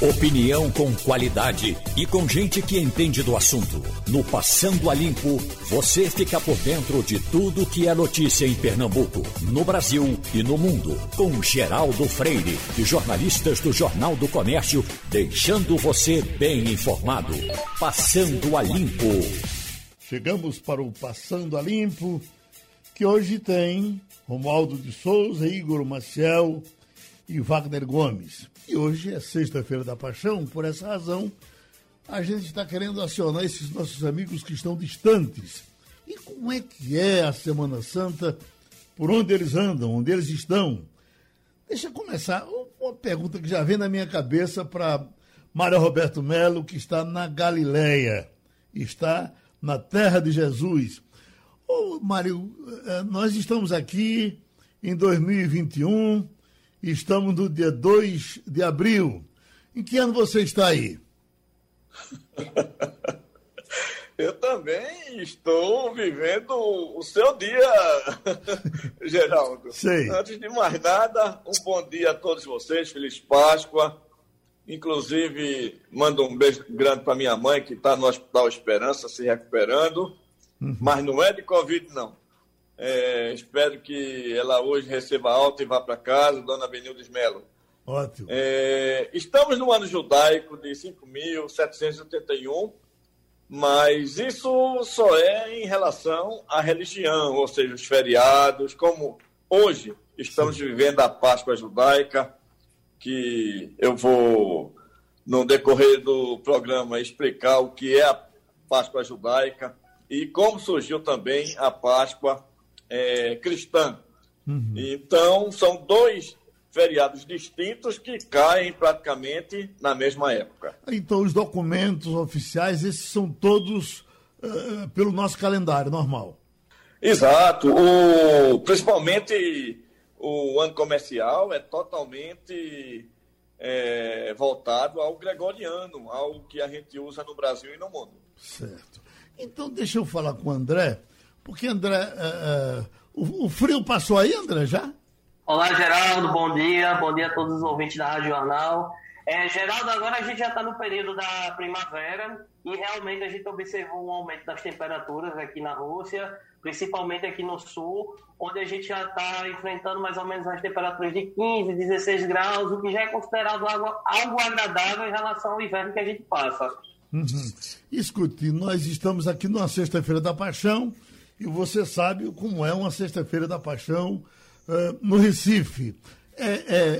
Opinião com qualidade e com gente que entende do assunto. No Passando a Limpo, você fica por dentro de tudo que é notícia em Pernambuco, no Brasil e no mundo. Com Geraldo Freire e jornalistas do Jornal do Comércio, deixando você bem informado. Passando a Limpo. Chegamos para o Passando a Limpo, que hoje tem Romualdo de Souza, Igor Maciel e Wagner Gomes. E hoje é sexta-feira da paixão, por essa razão, a gente está querendo acionar esses nossos amigos que estão distantes. E como é que é a Semana Santa? Por onde eles andam? Onde eles estão? Deixa eu começar uma pergunta que já vem na minha cabeça para Mário Roberto Melo, que está na Galileia, está na terra de Jesus. Ô, Mário, eh, nós estamos aqui em 2021, Estamos no dia 2 de abril. Em que ano você está aí? Eu também estou vivendo o seu dia, Geraldo. Sei. Antes de mais nada, um bom dia a todos vocês, Feliz Páscoa. Inclusive, mando um beijo grande para minha mãe, que está no Hospital Esperança, se recuperando. Uhum. Mas não é de Covid, não. É, espero que ela hoje receba alta e vá para casa, dona Benildes Melo. Ótimo. É, estamos no ano judaico de 5.781, mas isso só é em relação à religião, ou seja, os feriados, como hoje estamos Sim. vivendo a Páscoa judaica, que eu vou, no decorrer do programa, explicar o que é a Páscoa judaica e como surgiu também a Páscoa é, cristã. Uhum. Então, são dois feriados distintos que caem praticamente na mesma época. Então, os documentos oficiais, esses são todos uh, pelo nosso calendário normal. Exato. O, principalmente o ano comercial é totalmente é, voltado ao gregoriano, algo que a gente usa no Brasil e no mundo. Certo. Então, deixa eu falar com o André porque, André, uh, uh, o, o, frio passou aí, André, já? Olá, Geraldo, bom dia. Bom dia a todos os ouvintes da Rádio Jornal. É, Geraldo, agora a gente já está no período da primavera e realmente a gente observou um aumento das temperaturas aqui na Rússia, principalmente aqui no sul, onde a gente já está enfrentando mais ou menos as temperaturas de 15, 16 graus, o que já é considerado algo, algo agradável em relação ao inverno que a gente passa. Uhum. Escute, nós estamos aqui numa Sexta-feira da Paixão, e você sabe como é uma Sexta-feira da Paixão uh, no Recife. É,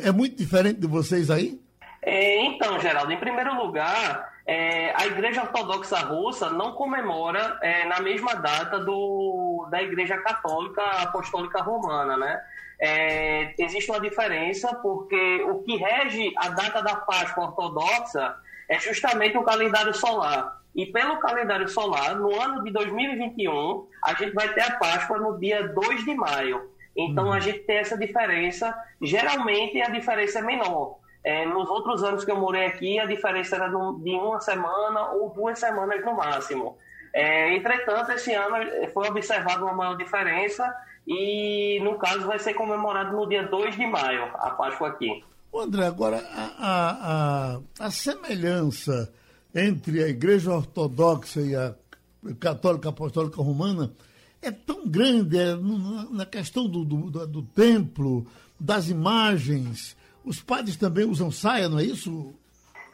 é, é, muito diferente de vocês aí? É, então, Geraldo, em primeiro lugar, é, a Igreja Ortodoxa Russa não comemora é, na mesma data do, da Igreja Católica Apostólica Romana, né? É, existe uma diferença porque o que rege a data da Páscoa Ortodoxa é justamente o calendário solar. E pelo calendário solar, no ano de 2021, a gente vai ter a Páscoa no dia 2 de maio. Então, uhum. a gente tem essa diferença. Geralmente, a diferença é menor. É, nos outros anos que eu morei aqui, a diferença era de uma semana ou duas semanas no máximo. É, entretanto, esse ano foi observada uma maior diferença e, no caso, vai ser comemorado no dia 2 de maio, a Páscoa aqui. André, agora, a, a, a, a semelhança entre a Igreja Ortodoxa e a Católica Apostólica Romana é tão grande é, na questão do, do, do, templo, das imagens. Os padres também usam saia, não é isso?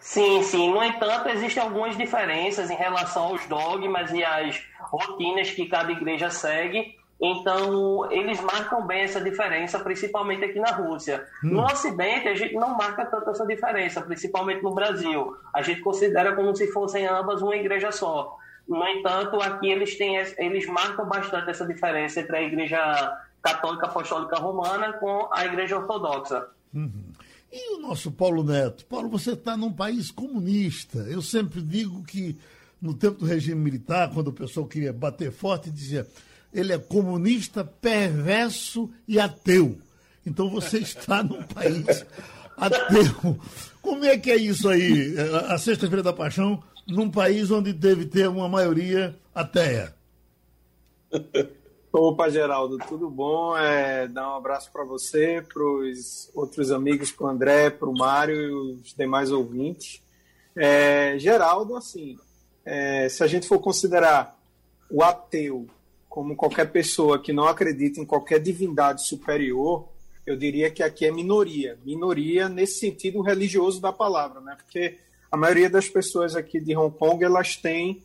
Sim, sim. No entanto, existem algumas diferenças em relação aos dogmas e às rotinas que cada igreja segue. Então, eles marcam bem essa diferença, principalmente aqui na Rússia. Hum. No Ocidente, a gente não marca tanto essa diferença, principalmente no Brasil. A gente considera como se fossem ambas uma igreja só. No entanto, aqui eles, têm, eles marcam bastante essa diferença entre a Igreja Católica Apostólica Romana com a Igreja Ortodoxa. Uhum. E o nosso Paulo Neto? Paulo, você está num país comunista. Eu sempre digo que no tempo do regime militar, quando o pessoal queria bater forte, dizia ele é comunista, perverso e ateu. Então você está num país ateu. Como é que é isso aí, a Sexta-feira da Paixão, num país onde deve ter uma maioria ateia? Opa, Geraldo, tudo bom? É, dar um abraço para você, para os outros amigos, para o André, para o Mário e os demais ouvintes. É, Geraldo, assim, é, se a gente for considerar o ateu como qualquer pessoa que não acredita em qualquer divindade superior, eu diria que aqui é minoria. Minoria nesse sentido religioso da palavra, né? Porque a maioria das pessoas aqui de Hong Kong, elas têm,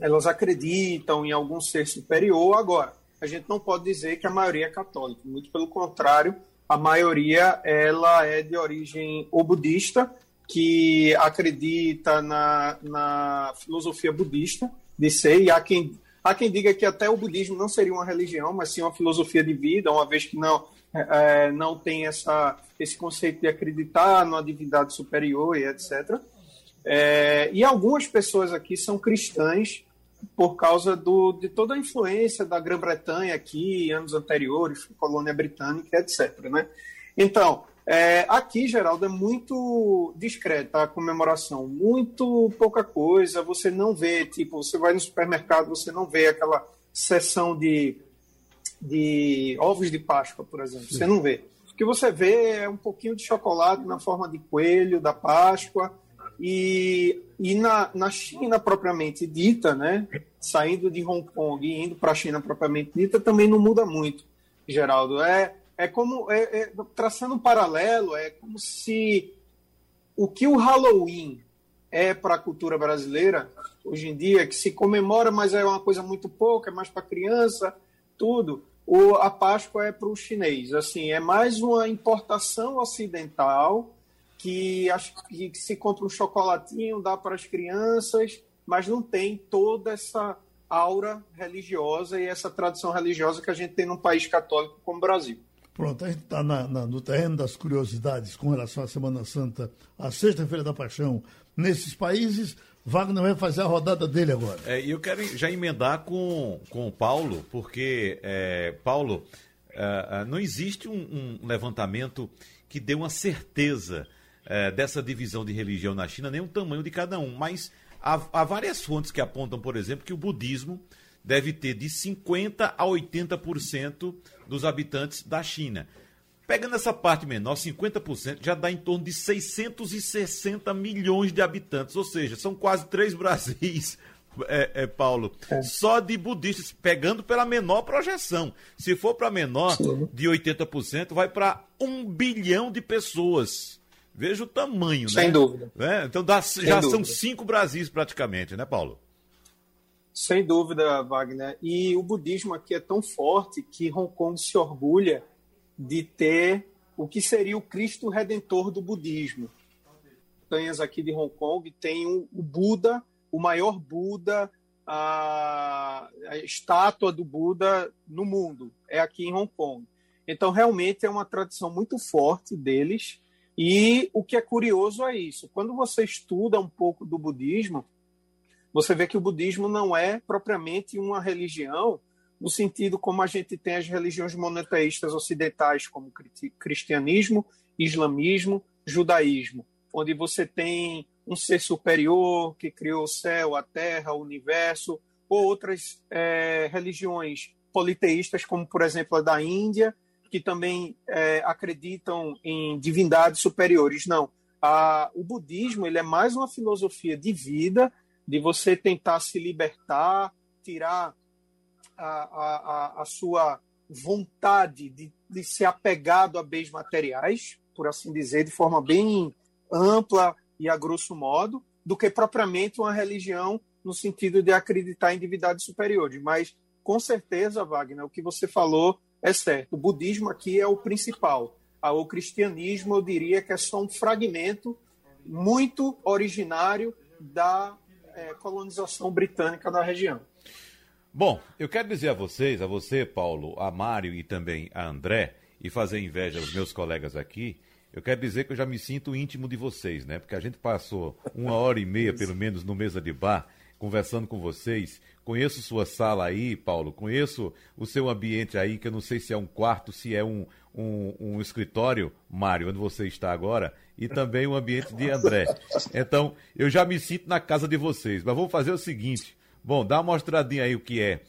elas acreditam em algum ser superior. Agora, a gente não pode dizer que a maioria é católica. Muito pelo contrário, a maioria ela é de origem ou budista, que acredita na, na filosofia budista de ser, e há quem, há quem diga que até o budismo não seria uma religião, mas sim uma filosofia de vida, uma vez que não é, é, não tem essa, esse conceito de acreditar numa divindade superior e etc. É, e algumas pessoas aqui são cristãs por causa do, de toda a influência da Grã-Bretanha aqui, anos anteriores, colônia britânica, etc. Né? Então, é, aqui, Geraldo, é muito discreta a comemoração, muito pouca coisa. Você não vê, tipo, você vai no supermercado, você não vê aquela sessão de de ovos de Páscoa, por exemplo. Você não vê. O que você vê é um pouquinho de chocolate na forma de coelho da Páscoa. E, e na, na China propriamente dita, né, saindo de Hong Kong e indo para a China propriamente dita, também não muda muito, Geraldo. É, é como, é, é, traçando um paralelo, é como se o que o Halloween é para a cultura brasileira, hoje em dia, que se comemora, mas é uma coisa muito pouca, é mais para criança, tudo o, a Páscoa é para o chinês. Assim, é mais uma importação ocidental que, acho que se compra um chocolatinho, dá para as crianças, mas não tem toda essa aura religiosa e essa tradição religiosa que a gente tem num país católico como o Brasil. Pronto, a gente está no terreno das curiosidades com relação à Semana Santa, a Sexta-feira da Paixão, nesses países. Wagner vai fazer a rodada dele agora. É, e eu quero já emendar com, com o Paulo, porque, é, Paulo, é, é não existe um, um, levantamento que dê uma certeza é, dessa divisão de religião na China, nem o tamanho de cada um, mas há, há várias fontes que apontam, por exemplo, que o budismo deve ter de 50% a 80% dos habitantes da China. Pegando essa parte menor, 50%, já dá em torno de 660 milhões de habitantes, ou seja, são quase três Brasis, é, é, Paulo, é. só de budistas, pegando pela menor projeção. Se for para menor, Sim. de 80%, vai para um bilhão de pessoas. Veja o tamanho, Sem né? Sem dúvida. É, então dá, já dúvida. são cinco Brasis praticamente, né, Paulo? Sem dúvida, Wagner. E o budismo aqui é tão forte que Hong Kong se orgulha de ter o que seria o Cristo Redentor do budismo. Montanhas aqui de Hong Kong tem o Buda, o maior Buda, a, a estátua do Buda no mundo, é aqui em Hong Kong. Então, realmente é uma tradição muito forte deles. E o que é curioso é isso: quando você estuda um pouco do budismo, você vê que o budismo não é propriamente uma religião no sentido como a gente tem as religiões monoteístas ocidentais, como cristianismo, islamismo, judaísmo, onde você tem um ser superior que criou o céu, a terra, o universo, ou outras é, religiões politeístas, como por exemplo a da Índia, que também é, acreditam em divindades superiores. Não, a, o budismo ele é mais uma filosofia de vida, de você tentar se libertar, tirar a, a, a sua vontade de, de ser apegado a bens materiais, por assim dizer, de forma bem ampla e a grosso modo, do que propriamente uma religião no sentido de acreditar em divindades superiores. Mas, com certeza, Wagner, o que você falou é certo. O budismo aqui é o principal. Ah, o cristianismo, eu diria que é só um fragmento muito originário da é, colonização britânica da região. Bom, eu quero dizer a vocês, a você, Paulo, a Mário e também a André, e fazer inveja aos meus colegas aqui, eu quero dizer que eu já me sinto íntimo de vocês, né? Porque a gente passou uma hora e meia, pelo menos, no mesa de bar, conversando com vocês. Conheço sua sala aí, Paulo, conheço o seu ambiente aí, que eu não sei se é um quarto, se é um, um, um escritório, Mário, onde você está agora, e também o ambiente de André. Então, eu já me sinto na casa de vocês. Mas vamos fazer o seguinte: Bom, dá uma mostradinha aí o que é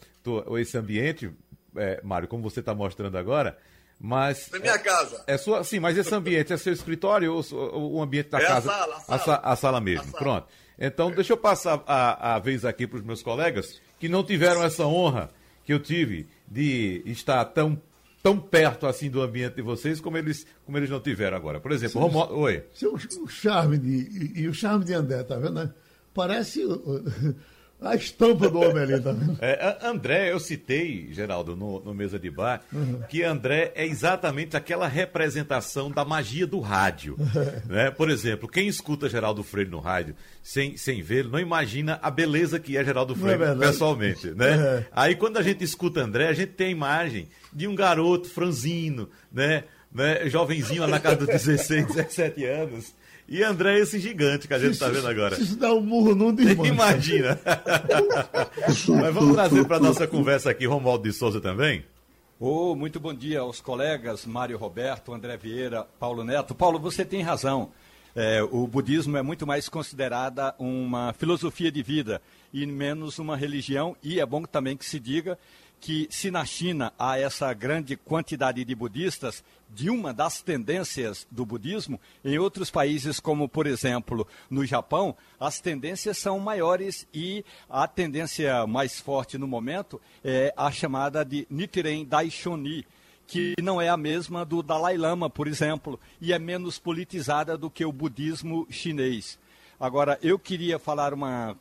esse ambiente, é, Mário, como você está mostrando agora, mas. É minha casa. É sua, sim, mas esse ambiente é seu escritório ou o ambiente da é casa? A sala, a sala. A, sala. a sala mesmo. A sala. Pronto. Então, deixa eu passar a, a vez aqui para os meus colegas que não tiveram essa honra que eu tive de estar tão, tão perto assim do ambiente de vocês como eles, como eles não tiveram agora. Por exemplo, Romo... Oi. Seu, o charme de, e, e, o charme de André, tá vendo? Né? Parece a estampa do homem ali, vendo? É, André, eu citei, Geraldo, no, no Mesa de Bar, uhum. que André é exatamente aquela representação da magia do rádio. né? Por exemplo, quem escuta Geraldo Freire no rádio sem, sem vê-lo, não imagina a beleza que é Geraldo Freire é pessoalmente. Né? É. Aí quando a gente escuta André, a gente tem a imagem de um garoto franzino, né? né? jovenzinho lá na casa dos 16, 17 anos e André é esse gigante que a gente está vendo agora. Isso dá um murro num desmancha. Imagina. Mas vamos trazer para a nossa conversa aqui Romualdo de Souza também. Oh, muito bom dia aos colegas Mário Roberto, André Vieira, Paulo Neto. Paulo, você tem razão. É, o budismo é muito mais considerada uma filosofia de vida e menos uma religião, e é bom também que se diga que se na China há essa grande quantidade de budistas, de uma das tendências do budismo, em outros países, como por exemplo no Japão, as tendências são maiores e a tendência mais forte no momento é a chamada de Nichiren Daishonin, que não é a mesma do Dalai Lama, por exemplo, e é menos politizada do que o budismo chinês. Agora, eu queria falar uma,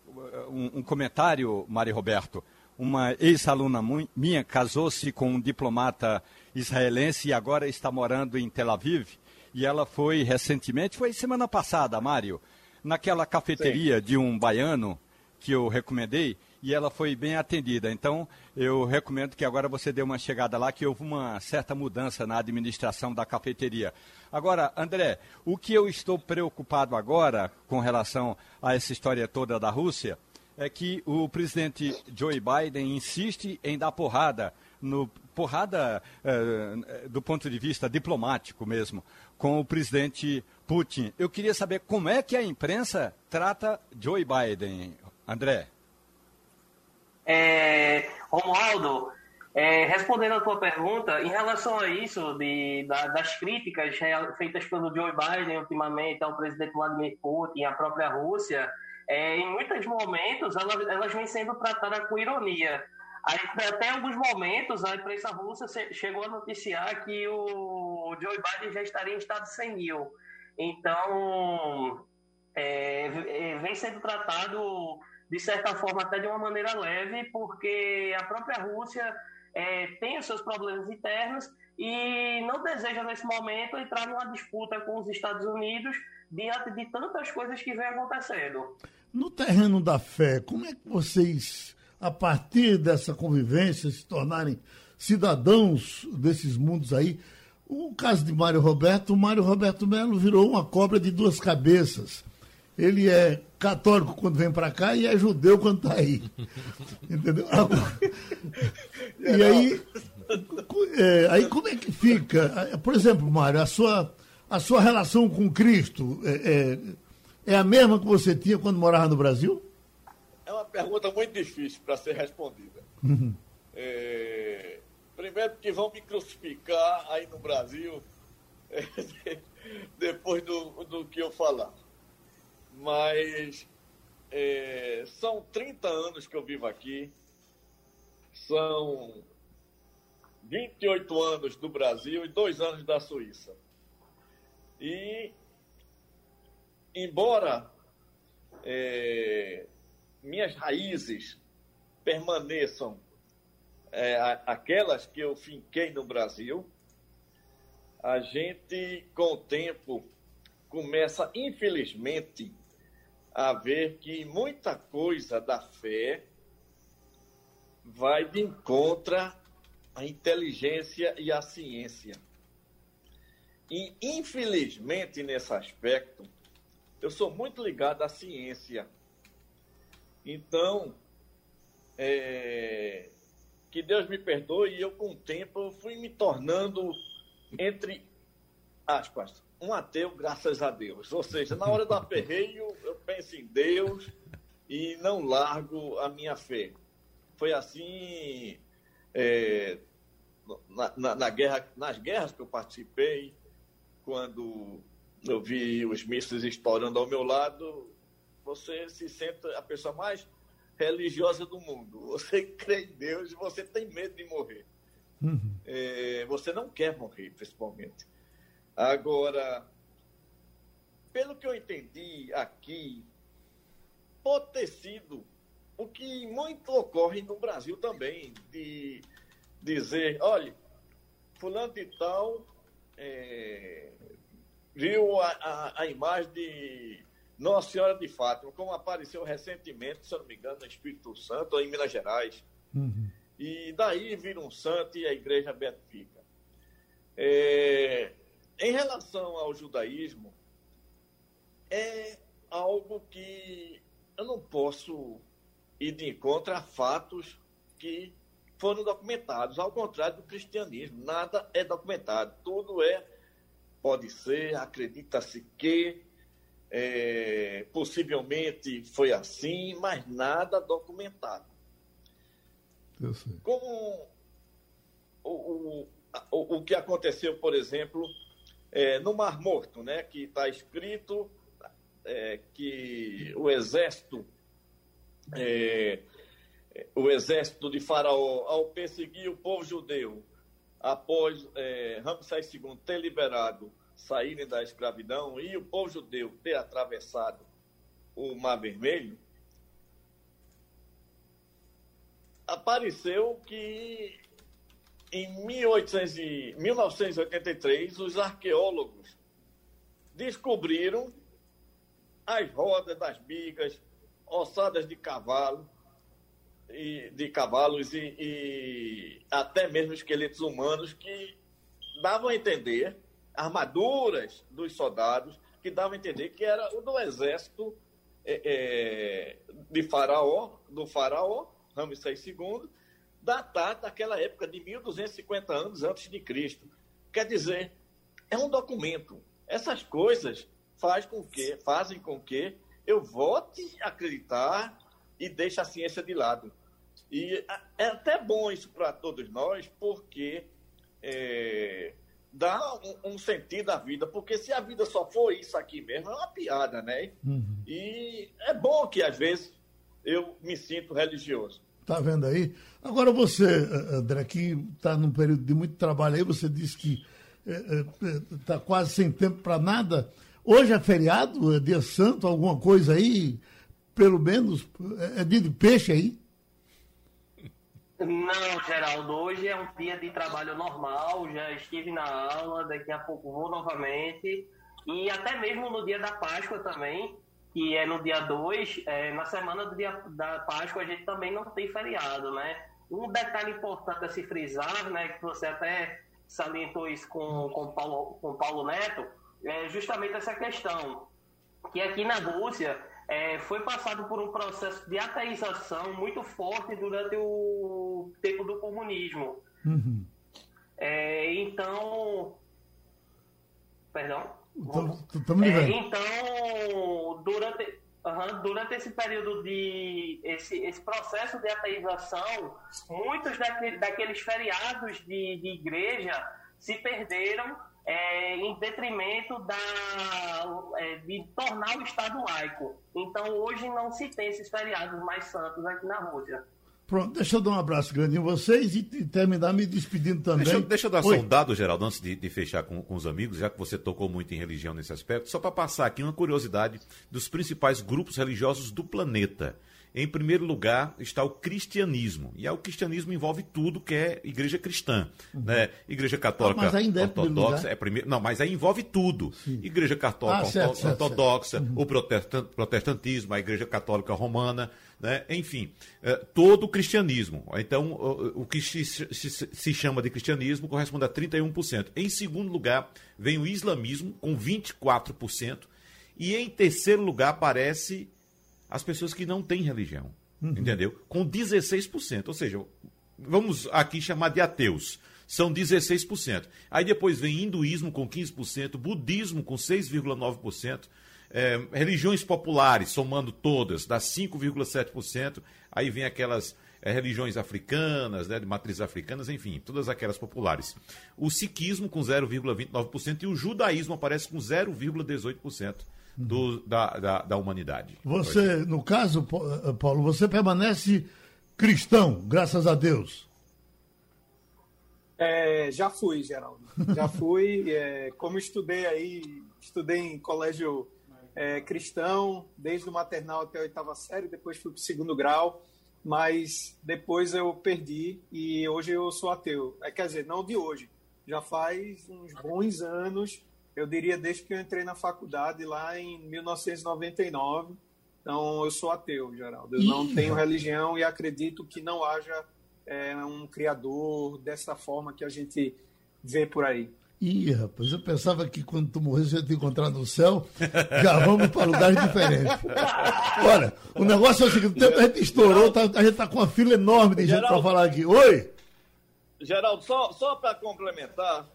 um, um comentário, Mari Roberto uma ex-aluna minha casou-se com um diplomata israelense e agora está morando em Tel Aviv. E ela foi recentemente, foi semana passada, Mário, naquela cafeteria Sim. de um baiano que eu recomendei e ela foi bem atendida. Então, eu recomendo que agora você dê uma chegada lá, que houve uma certa mudança na administração da cafeteria. Agora, André, o que eu estou preocupado agora com relação a essa história toda da Rússia é que o presidente Joe Biden insiste em dar porrada, no, porrada eh, do ponto de vista diplomático mesmo, com o presidente Putin. Eu queria saber como é que a imprensa trata Joe Biden, André. É, Romualdo, é, respondendo a tua pergunta, em relação a isso, de, da, das críticas feitas pelo Joe Biden ultimamente ao presidente Vladimir Putin, à própria Rússia, é, em muitos momentos elas, elas vêm sendo tratadas com ironia. Aí, até alguns momentos, a imprensa russa chegou a noticiar que o Joe Biden já estaria em estado senil. Então, é, é, vem sendo tratado, de certa forma, até de uma maneira leve, porque a própria Rússia é, tem os seus problemas internos e não deseja, nesse momento, entrar numa disputa com os Estados Unidos diante de tantas coisas que vem acontecendo. No terreno da fé, como é que vocês, a partir dessa convivência, se tornarem cidadãos desses mundos aí? O caso de Mário Roberto, o Mário Roberto Melo virou uma cobra de duas cabeças. Ele é católico quando vem para cá e é judeu quando está aí. Entendeu? E aí, é, aí como é que fica? Por exemplo, Mário, a sua, a sua relação com Cristo é, é, é a mesma que você tinha quando morava no Brasil? É uma pergunta muito difícil para ser respondida. Uhum. É, primeiro que vão me crucificar aí no Brasil é, depois do, do que eu falar. Mas é, são 30 anos que eu vivo aqui, são 28 anos do Brasil e dois anos da Suíça. E embora é, minhas raízes permaneçam é, aquelas que eu finquei no Brasil, a gente, com o tempo, começa, infelizmente, a ver que muita coisa da fé vai de encontro à inteligência e à ciência. E, infelizmente, nesse aspecto, eu sou muito ligado à ciência. Então, é, que Deus me perdoe, eu com o tempo fui me tornando, entre aspas, um ateu, graças a Deus. Ou seja, na hora do aperreio, eu penso em Deus e não largo a minha fé. Foi assim, é, na, na, na guerra, nas guerras que eu participei, quando eu vi os mísseis estourando ao meu lado, você se sente a pessoa mais religiosa do mundo. Você crê em Deus você tem medo de morrer. Uhum. É, você não quer morrer, principalmente. Agora, pelo que eu entendi aqui, pode ter sido o que muito ocorre no Brasil também, de dizer, olha, fulano de tal é, viu a, a, a, imagem de Nossa Senhora de Fátima, como apareceu recentemente, se eu não me engano, no Espírito Santo, ou em Minas Gerais. Uhum. E daí vira um santo e a igreja beatifica. É, em relação ao judaísmo, é algo que eu não posso ir de encontro a fatos que foram documentados, ao contrário do cristianismo. Nada é documentado, tudo é, pode ser, acredita-se que, é, possivelmente foi assim, mas nada documentado. Como o, o, o, o que aconteceu, por exemplo, é, no Mar Morto, né, que está escrito é, que o exército, é, o exército de Faraó, ao perseguir o povo judeu, após é, Ramsés II ter liberado saírem da escravidão e o povo judeu ter atravessado o Mar Vermelho, apareceu que em 1800 e, 1983 os arqueólogos descobriram as rodas das bigas, ossadas de cavalo, e, de cavalos e, e até mesmo esqueletos humanos que davam a entender, armaduras dos soldados, que davam a entender que era o do exército é, é, de faraó, do faraó, Ramsés II, datado daquela época de 1250 anos antes de Cristo. Quer dizer, é um documento. Essas coisas faz com que, fazem com que eu volte a acreditar e deixe a ciência de lado. E é até bom isso para todos nós, porque é, dá um, um, sentido à vida, porque se a vida só for isso aqui mesmo, é uma piada, né? Uhum. E é bom que às vezes eu me sinto religioso. Tá vendo aí? Agora você, André, que está num período de muito trabalho aí, você disse que está é, é, quase sem tempo para nada. Hoje é feriado, é dia santo, alguma coisa aí? Pelo menos, é, é dia de peixe aí? Não, Geraldo, hoje é um dia de trabalho normal, já estive na aula, daqui a pouco vou novamente. E até mesmo no dia da Páscoa também, que é no dia 2, é, na semana do dia da Páscoa a gente também não tem feriado, né? Um detalhe importante a se frisar, né, que você até salientou isso com, com, Paulo, com Paulo Neto, é justamente essa questão, que aqui na Rússia é, foi passado por um processo de ateização muito forte durante o tempo do comunismo. Uhum. É, então, perdão. Então, é, então durante, uhum, durante esse período de esse, esse processo de ateização, muitos daquele, daqueles feriados de, de igreja se perderam é, em detrimento da, é, de tornar o Estado laico. Então, hoje não se tem esses feriados mais santos aqui na Rússia. Pronto, deixa eu dar um abraço grande em vocês e, e terminar me despedindo também. Deixa, deixa eu dar Oi. só um dado, Geraldo, antes de, de fechar com, com, os amigos, já que você tocou muito em religião nesse aspecto, só para passar aqui uma curiosidade dos principais grupos religiosos do planeta. Em primeiro lugar está o cristianismo. E o cristianismo envolve tudo que é igreja cristã. Uhum. Né? Igreja católica ah, é ortodoxa. É primeiro, não, mas aí envolve tudo. Sim. Igreja católica ah, certo, ortodoxa, certo, certo. o protestantismo, a igreja católica romana. Né? Enfim, é, todo o cristianismo. Então, o, o que se, se, se, chama de cristianismo corresponde a 31%. Em segundo lugar, vem o islamismo, com 24%. E em terceiro lugar aparece as pessoas que não têm religião. Uhum. Entendeu? Com 16%. Ou seja, vamos aqui chamar de ateus. São 16%. Aí depois vem hinduísmo com 15%, budismo com 6,9%, é, religiões populares, somando todas, dá 5,7%. Aí vem aquelas é, religiões africanas, né, de matrizes africanas, enfim, todas aquelas populares. O siquismo com 0,29% e o judaísmo aparece com 0,18% do, da, da, da, humanidade. Você, no caso, eh, Paulo, você permanece cristão, graças a Deus. É, já fui, Geraldo. Já fui. É, como estudei aí, estudei em colégio é, cristão, desde o maternal até a oitava série, depois fui para o segundo grau, mas depois eu perdi e hoje eu sou ateu. É, quer dizer, não de hoje, já faz uns bons anos, eu diria desde que eu entrei na faculdade lá em 1999. Então eu sou ateu, Geraldo. Eu não tenho religião e acredito que não haja é, um criador dessa forma que a gente vê por aí. Ih, rapaz, eu pensava que quando tu morresse eu ia te encontrar no céu, já vamos para lugares diferentes. Olha, o negócio é o seguinte, o tempo a gente estourou, tá, a gente está com uma fila enorme de gente para falar aqui. Oi? Geraldo, só, só para complementar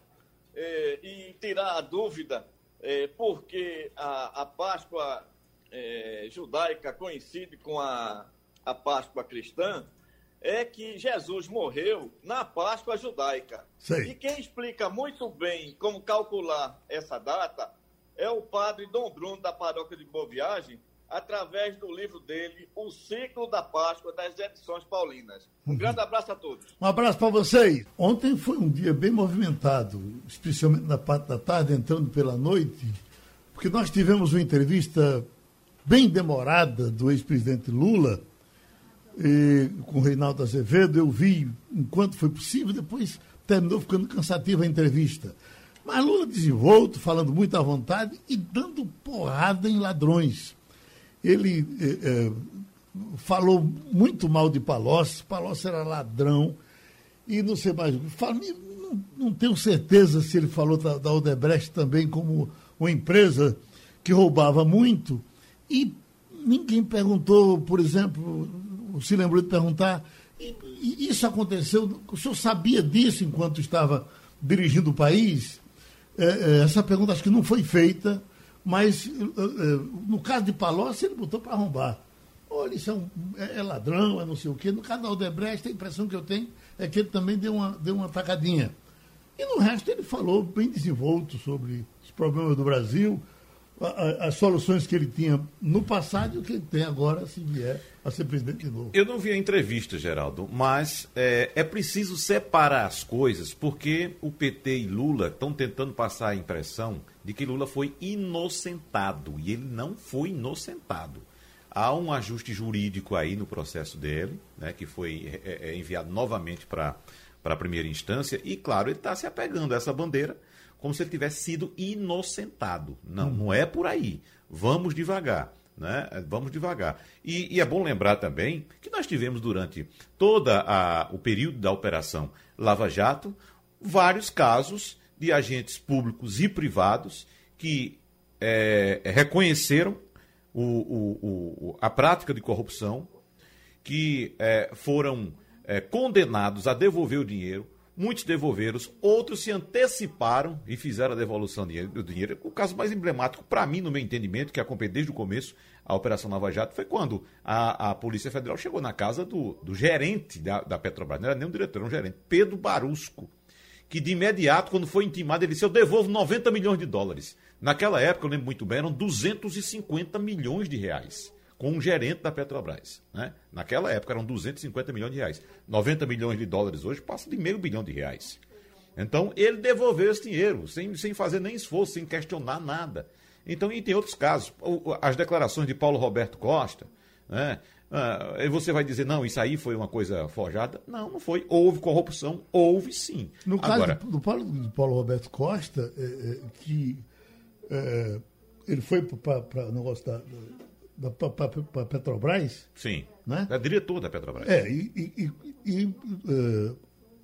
é, e tirar a dúvida, é, porque a, a Páscoa é, judaica coincide com a, a Páscoa cristã, é que Jesus morreu na Páscoa judaica. Sei. E quem explica muito bem como calcular essa data é o padre Dom Bruno, da paróquia de Boa Viagem, através do livro dele, O Ciclo da Páscoa das Edições Paulinas. Um grande abraço a todos. Um abraço para vocês. Ontem foi um dia bem movimentado, especialmente na parte da tarde, entrando pela noite, porque nós tivemos uma entrevista bem demorada do ex-presidente Lula e, com Reinaldo Azevedo, eu vi enquanto foi possível, depois terminou ficando cansativa a entrevista. Mas Lula desenvolto, falando muito à vontade e dando porrada em ladrões. Ele eh, eh, falou muito mal de Palocci, Palocci era ladrão, e não sei mais. Não, não, tenho certeza se ele falou da, da Odebrecht também como uma empresa que roubava muito, e ninguém perguntou, por exemplo, se lembrou de perguntar, e, e isso aconteceu, o senhor sabia disso enquanto estava dirigindo o país? É, é, essa pergunta acho que não foi feita, mas é, é no caso de Palocci, ele botou para arrombar. Isso é, um, é, é, ladrão, é não sei o quê. No caso da Odebrecht, a impressão que eu tenho é que ele também deu uma, deu uma tacadinha. E no resto ele falou bem desenvolto sobre os problemas do Brasil, as soluções que ele tinha no passado e o que ele tem agora, se vier a ser presidente de novo. Eu não vi a entrevista, Geraldo, mas é, é preciso separar as coisas, porque o PT e Lula estão tentando passar a impressão de que Lula foi inocentado, e ele não foi inocentado. Há um ajuste jurídico aí no processo dele, né, que foi é, é, enviado novamente para a primeira instância, e claro, ele está se apegando a essa bandeira como se ele tivesse sido inocentado. Não, hum. não é por aí. Vamos devagar. Né? Vamos devagar. E, e, é bom lembrar também que nós tivemos durante todo o período da Operação Lava Jato vários casos de agentes públicos e privados que é, reconheceram o, o, o, a prática de corrupção, que é, foram é, condenados a devolver o dinheiro, Muitos devolveram, outros se anteciparam e fizeram a devolução do dinheiro. O caso mais emblemático, para mim, no meu entendimento, que acompanhei desde o começo a Operação Nova Jato, foi quando a, a Polícia Federal chegou na casa do, do gerente da, da, Petrobras, não era nem um diretor, era um gerente, Pedro Barusco, que de imediato, quando foi intimado, ele disse: Eu devolvo 90 milhões de dólares. Naquela época, eu lembro muito bem, eram 250 milhões de reais com um gerente da Petrobras. Né? Naquela época eram 250 milhões de reais. 90 milhões de dólares hoje passa de meio bilhão de reais. Então ele devolveu esse dinheiro, sem, sem fazer nem esforço, sem questionar nada. Então, e tem outros casos. As declarações de Paulo Roberto Costa, né? Ah, você vai dizer, não, isso aí foi uma coisa forjada? Não, não foi. Houve corrupção, houve sim. No caso Agora, do, Paulo, do Paulo Roberto Costa, é, é, que é, ele foi para o negócio da, para a Petrobras. Sim. Né? É diretor da Petrobras. É, e, e, e uh,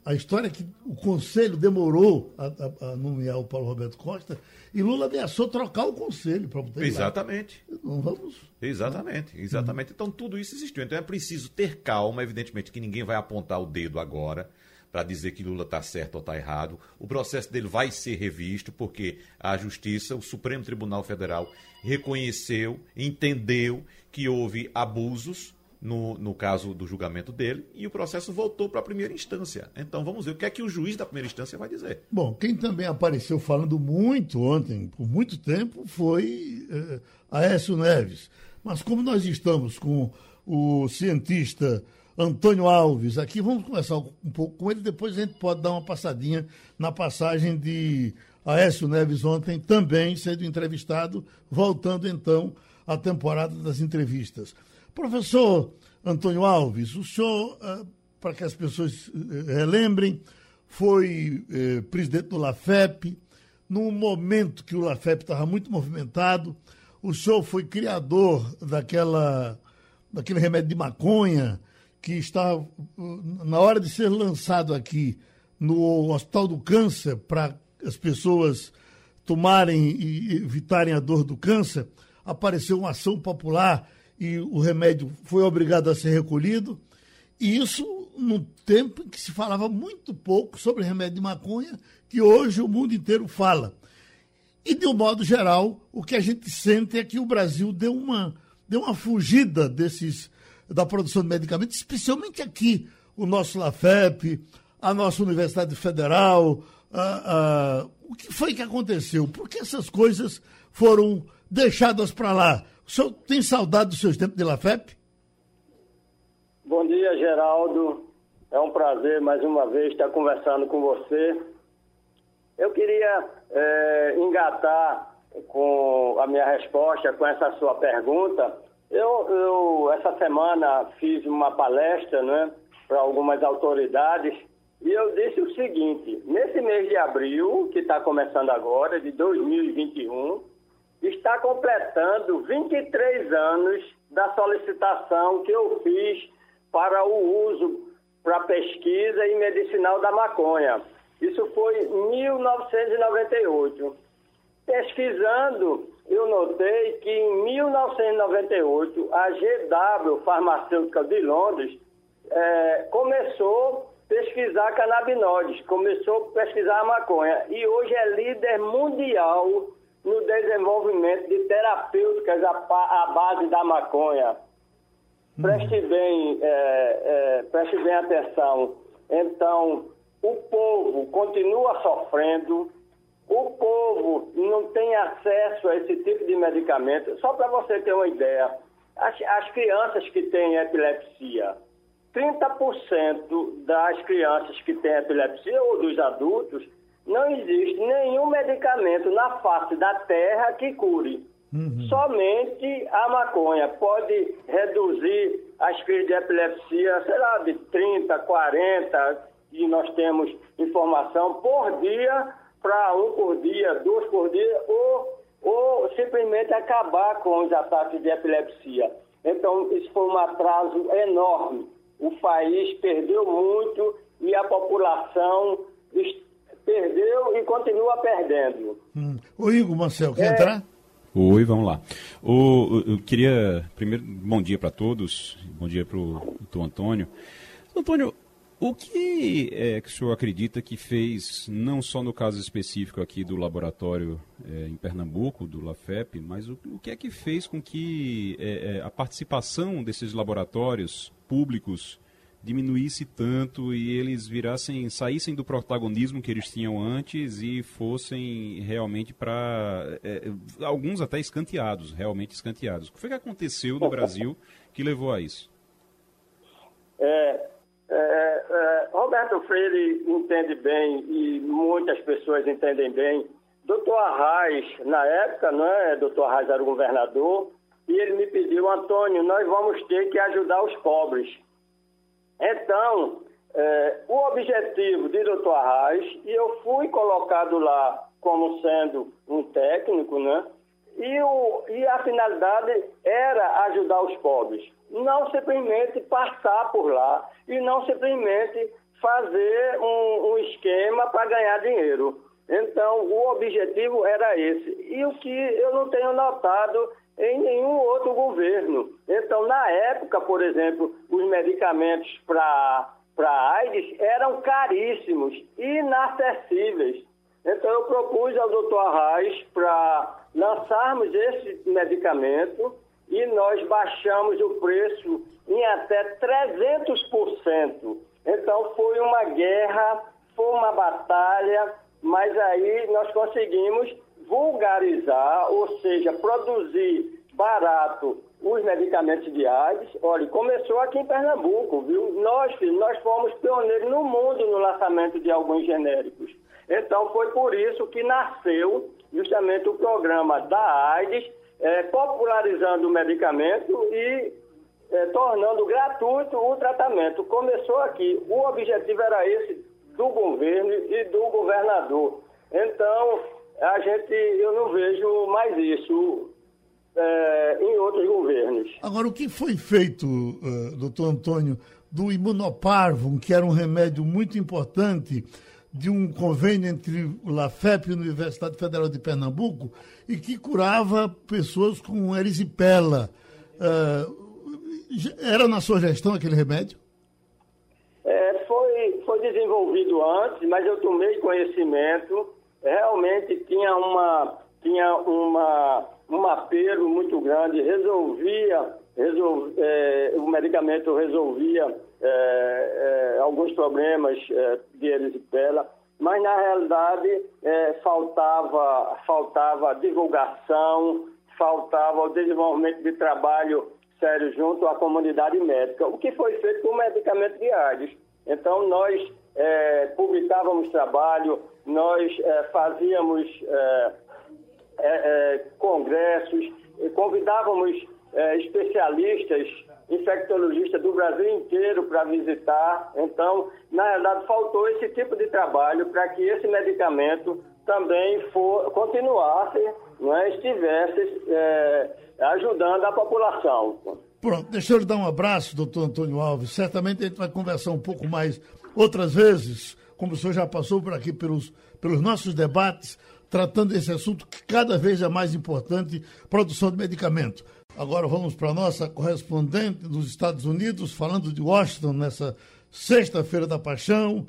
a história é que o Conselho demorou a, a, a, nomear o Paulo Roberto Costa e Lula ameaçou trocar o Conselho para poder. Exatamente. Lá. Não vamos. Exatamente, exatamente. Então tudo isso existiu. Então é preciso ter calma, evidentemente que ninguém vai apontar o dedo agora para dizer que Lula está certo ou está errado. O processo dele vai ser revisto, porque a Justiça, o Supremo Tribunal Federal, reconheceu, entendeu que houve abusos no, no caso do julgamento dele, e o processo voltou para a primeira instância. Então vamos ver o que é que o juiz da primeira instância vai dizer. Bom, quem também apareceu falando muito ontem, por muito tempo, foi eh, Aécio Neves. Mas como nós estamos com o cientista Antônio Alves aqui, vamos conversar um pouco com ele, depois a gente pode dar uma passadinha na passagem de Aécio Neves ontem, também sendo entrevistado, voltando então à temporada das entrevistas. Professor Antônio Alves, o senhor, eh, para que as pessoas eh, relembrem, foi eh, presidente do LAFEP, num momento que o LAFEP estava muito movimentado. O senhor foi criador daquela, daquele remédio de maconha que está na hora de ser lançado aqui no Hospital do Câncer para as pessoas tomarem e evitarem a dor do câncer. Apareceu uma ação popular e o remédio foi obrigado a ser recolhido. E isso num tempo em que se falava muito pouco sobre remédio de maconha, que hoje o mundo inteiro fala. E, de um modo geral, o que a gente sente é que o Brasil deu uma, deu uma fugida desses, da produção de medicamentos, especialmente aqui, o nosso LAFEP, a nossa Universidade Federal. o que foi que aconteceu? Por que essas coisas foram deixadas para lá? O senhor tem saudade dos seus tempos de Lafep? Bom dia, Geraldo. É um prazer mais uma vez estar conversando com você. Eu queria é, engatar com a minha resposta, com essa sua pergunta. Eu, eu essa semana fiz uma palestra né, para algumas autoridades e eu disse o seguinte: nesse mês de abril, que está começando agora, de 2021, está completando 23 anos da solicitação que eu fiz para o uso para pesquisa e medicinal da maconha. Isso foi em 1998. Pesquisando, eu notei que em 1998 a GW Farmacêutica de Londres é, começou a pesquisar canabinoides, começou a pesquisar a maconha e hoje é líder mundial no desenvolvimento de terapêuticas à, base da maconha. Preste bem, é, é, preste bem atenção. Então, o povo continua sofrendo, o povo não tem acesso a esse tipo de medicamento. Só para você ter uma ideia, as, as crianças que têm epilepsia, 30% das crianças que têm epilepsia ou dos adultos não existe nenhum medicamento na face da terra que cure. Uhum. Somente a maconha pode reduzir as crises de epilepsia, sei lá, de 30, 40, e nós temos informação por dia, para um por dia, dois por dia, ou, ou simplesmente acabar com os ataques de epilepsia. Então, isso foi um atraso enorme. O país perdeu muito e a população perdeu e continua perdendo. Hum. O Igor Marcel, quer é... entrar? Oi, vamos lá. O, eu queria, primeiro, bom dia para todos, bom dia para o Antônio. Antônio, o que é que o senhor acredita que fez, não só no caso específico aqui do laboratório é, em Pernambuco, do LAFEP, mas o, o que é que fez com que é, é a participação desses laboratórios públicos diminuísse tanto e eles virassem, saíssem do protagonismo que eles tinham antes e fossem realmente para é, alguns até escanteados, realmente escanteados. O que foi que aconteceu no Brasil que levou a isso? É, é, é, Roberto Freire entende bem e muitas pessoas entendem bem. Doutor Arraes, na época, não é? Doutor Arraes era o governador, e ele me pediu, Antônio, nós vamos ter que ajudar os pobres. Então, é, o objetivo de Dr. Arraes, e eu fui colocado lá como sendo um técnico, né? E, o, e a finalidade era ajudar os pobres. Não simplesmente passar por lá e não simplesmente fazer um, um esquema para ganhar dinheiro. Então, o objetivo era esse. E o que eu não tenho notado em nenhum outro governo. Então, na época, por exemplo, os medicamentos para AIDS eram caríssimos, inacessíveis. Então, eu propus ao doutor Arraes para lançarmos esse medicamento e nós baixamos o preço em até 300%. Então foi uma guerra, foi uma batalha, mas aí nós conseguimos vulgarizar, ou seja, produzir barato os medicamentos de AIDS. Olha, começou aqui em Pernambuco, viu? Nós, nós fomos pioneiros no mundo no lançamento de alguns genéricos. Então foi por isso que nasceu justamente o programa da AIDS, é, popularizando o medicamento e é, tornando gratuito o tratamento. Começou aqui. O objetivo era esse do governo e do governador. Então, a gente, eu não vejo mais isso é, em outros governos. Agora, o que foi feito, uh, doutor Antônio, do imunoparvum, que era um remédio muito importante de um convênio entre o LAFEP e a Universidade Federal de Pernambuco e que curava pessoas com erisipela. Uh, era na sua gestão aquele remédio? É, foi, foi desenvolvido antes, mas eu tomei conhecimento. Realmente tinha uma tinha uma um apelo muito grande, resolvia, resol, é, o medicamento resolvia é, é, alguns problemas é, de erisipela, mas na realidade é, faltava, faltava divulgação, faltava o desenvolvimento de trabalho sério junto à comunidade médica, o que foi feito com o medicamento de AIDS. Então, nós publicávamos trabalho, nós fazíamos congressos, convidávamos especialistas, infectologistas do Brasil inteiro para visitar. Então, na verdade, faltou esse tipo de trabalho para que esse medicamento também for, continuasse, é, estivesse é, ajudando a população. Pronto, deixa eu lhe dar um abraço, doutor Antônio Alves. Certamente a gente vai conversar um pouco mais outras vezes, como o senhor já passou por aqui pelos, pelos nossos debates tratando desse assunto que cada vez é mais importante, produção de medicamento. Agora vamos para a nossa correspondente dos Estados Unidos, falando de Washington nessa sexta-feira da paixão,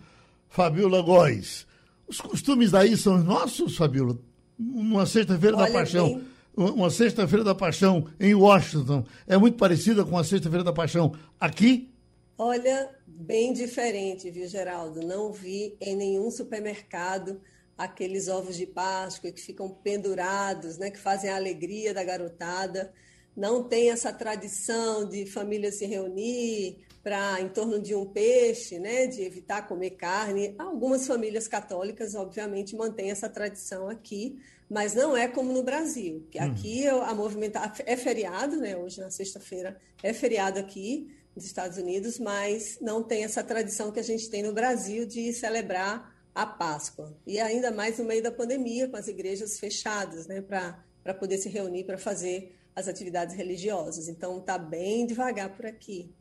Fabiola Góes. Os costumes daí são nossos, Fabiola? Uma sexta-feira da paixão. Bem. Uma sexta-feira da paixão em Washington é muito parecida com a sexta-feira da paixão aqui? Olha, bem diferente, viu, Geraldo? Não vi em nenhum supermercado aqueles ovos de Páscoa que ficam pendurados, né, que fazem a alegria da garotada. Não tem essa tradição de família se reunir para em torno de um peixe, né, de evitar comer carne. Algumas famílias católicas, obviamente, mantêm essa tradição aqui, mas não é como no Brasil, que hum. aqui a movimentação é feriado, né, hoje na sexta-feira é feriado aqui nos Estados Unidos, mas não tem essa tradição que a gente tem no Brasil de celebrar a Páscoa. E ainda mais no meio da pandemia, com as igrejas fechadas, né, para poder se reunir para fazer as atividades religiosas. Então, está bem devagar por aqui.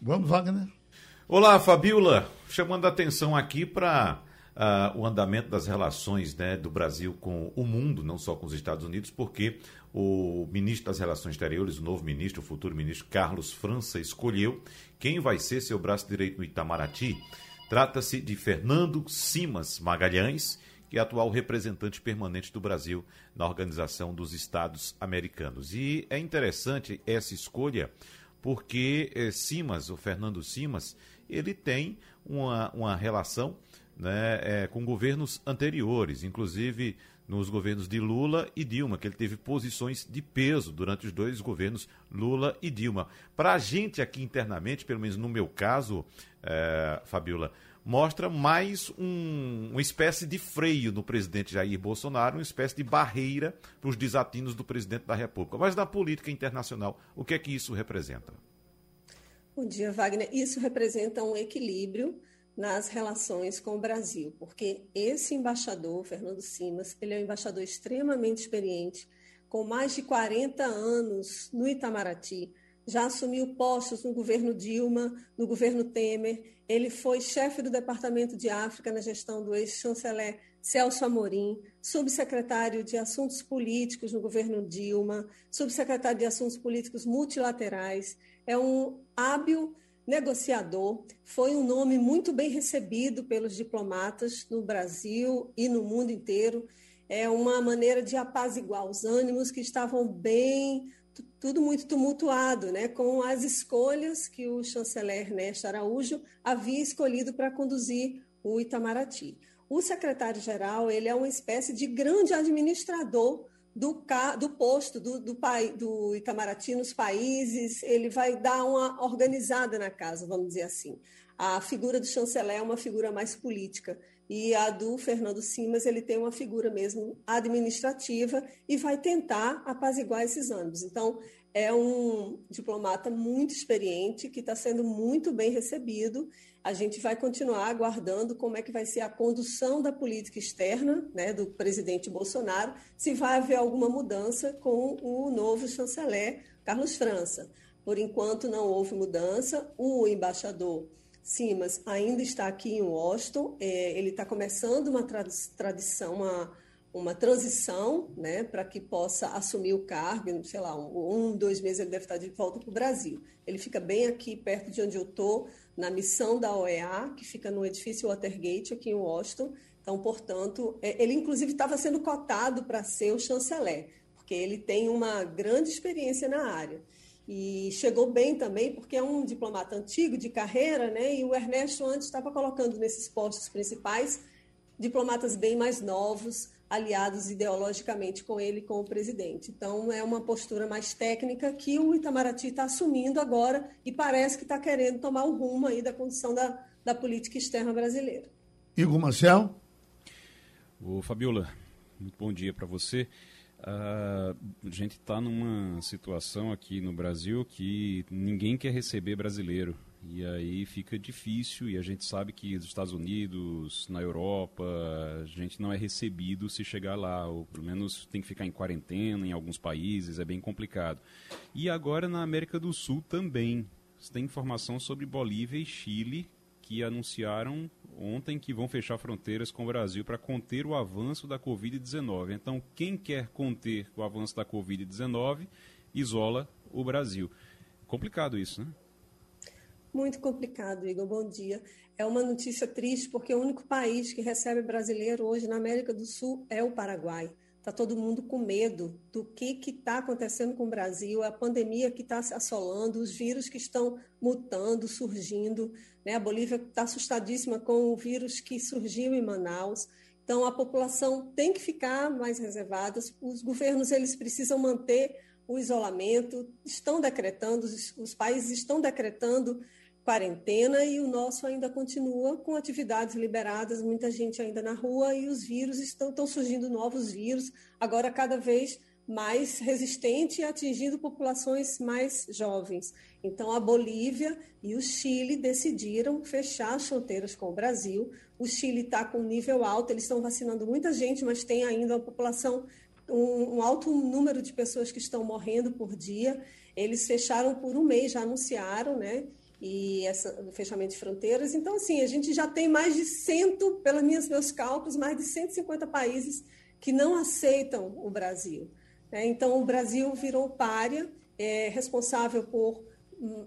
Vamos, Wagner. Olá, Fabiola. Chamando a atenção aqui para uh, ah, o andamento das relações né, do Brasil com o mundo, não só com os Estados Unidos, porque o ministro das Relações Exteriores, o novo ministro, o futuro ministro Carlos França, escolheu quem vai ser seu braço direito no Itamaraty Trata-se de Fernando Simas Magalhães, é atual representante permanente do Brasil na Organização dos Estados Americanos. E é interessante essa escolha porque eh, Simas, o Fernando Simas, ele tem uma, uma relação né, é, com governos anteriores, inclusive nos governos de Lula e Dilma, que ele teve posições de peso durante os dois governos Lula e Dilma. Para a gente aqui internamente, pelo menos no meu caso, é, Fabiola, mostra mais um, uma espécie de freio no presidente Jair Bolsonaro, uma espécie de barreira para os desatinos do presidente da República. Mas na política internacional, o que é que isso representa? Bom dia, Wagner. Isso representa um equilíbrio nas relações com o Brasil, porque esse embaixador, Fernando Simas, ele é um embaixador extremamente experiente, com mais de 40 anos no Itamaraty, já assumiu postos no governo Dilma, no governo Temer, ele foi chefe do Departamento de África na gestão do ex-chanceler Celso Amorim, subsecretário de Assuntos Políticos no governo Dilma, subsecretário de Assuntos Políticos Multilaterais, é um hábil negociador, foi um nome muito bem recebido pelos diplomatas no Brasil e no mundo inteiro. É uma maneira de apaziguar os ânimos que estavam bem tudo muito tumultuado, né, com as escolhas que o chanceler Ernesto Araújo havia escolhido para conduzir o Itamaraty. O secretário-geral ele é uma espécie de grande administrador do, do posto do, do, do Itamaraty nos países, ele vai dar uma organizada na casa, vamos dizer assim. A figura do chanceler é uma figura mais política e a do Fernando Simas ele tem uma figura mesmo administrativa e vai tentar apaziguar esses ânimos. Então, é um diplomata muito experiente que está sendo muito bem recebido. A gente vai continuar aguardando como é que vai ser a condução da política externa né, do presidente Bolsonaro, se vai haver alguma mudança com o novo chanceler Carlos França. Por enquanto não houve mudança. O embaixador Simas ainda está aqui em Washington. É, ele está começando uma tradição, uma uma transição, né, para que possa assumir o cargo, sei lá, um, um dois meses ele deve estar de volta para o Brasil. Ele fica bem aqui, perto de onde eu estou, na missão da OEA, que fica no edifício Watergate, aqui em Washington. Então, portanto, é, ele inclusive estava sendo cotado para ser o chanceler, porque ele tem uma grande experiência na área. E chegou bem também, porque é um diplomata antigo, de carreira, né? E o Ernesto antes estava colocando nesses postos principais diplomatas bem mais novos, aliados ideologicamente com ele, com o presidente. Então, é uma postura mais técnica que o Itamaraty está assumindo agora e parece que está querendo tomar o rumo aí da condução da, da política externa brasileira. Igor Marcel? Ô, Fabiola, muito bom dia para você. Uh, a gente está numa situação aqui no Brasil que ninguém quer receber brasileiro. E aí fica difícil, e a gente sabe que nos Estados Unidos, na Europa, a gente não é recebido se chegar lá, ou pelo menos tem que ficar em quarentena em alguns países, é bem complicado. E agora na América do Sul também. Você tem informação sobre Bolívia e Chile que anunciaram ontem que vão fechar fronteiras com o Brasil para conter o avanço da Covid-19. Então, quem quer conter o avanço da Covid-19 isola o Brasil. Complicado isso, né? Muito complicado, Igor. Bom dia. É uma notícia triste porque o único país que recebe brasileiro hoje na América do Sul é o Paraguai. Está todo mundo com medo do que está acontecendo com o Brasil, a pandemia que está se assolando, os vírus que estão mutando, surgindo. Né? A Bolívia está assustadíssima com o vírus que surgiu em Manaus. Então, a população tem que ficar mais reservada. Os governos eles precisam manter o isolamento, estão decretando, os, os países estão decretando quarentena e o nosso ainda continua com atividades liberadas, muita gente ainda na rua e os vírus estão, estão surgindo novos vírus, agora cada vez mais resistente e atingindo populações mais jovens. Então, a Bolívia e o Chile decidiram fechar as fronteiras com o Brasil. O Chile está com nível alto, eles estão vacinando muita gente, mas tem ainda uma população, um, um alto número de pessoas que estão morrendo por dia. Eles fecharam por um mês, já anunciaram, né? E essa, fechamento de fronteiras. Então, assim, a gente já tem mais de cento, pelos meus, meus cálculos, mais de 150 países que não aceitam o Brasil. Né? Então, o Brasil virou párea, é responsável por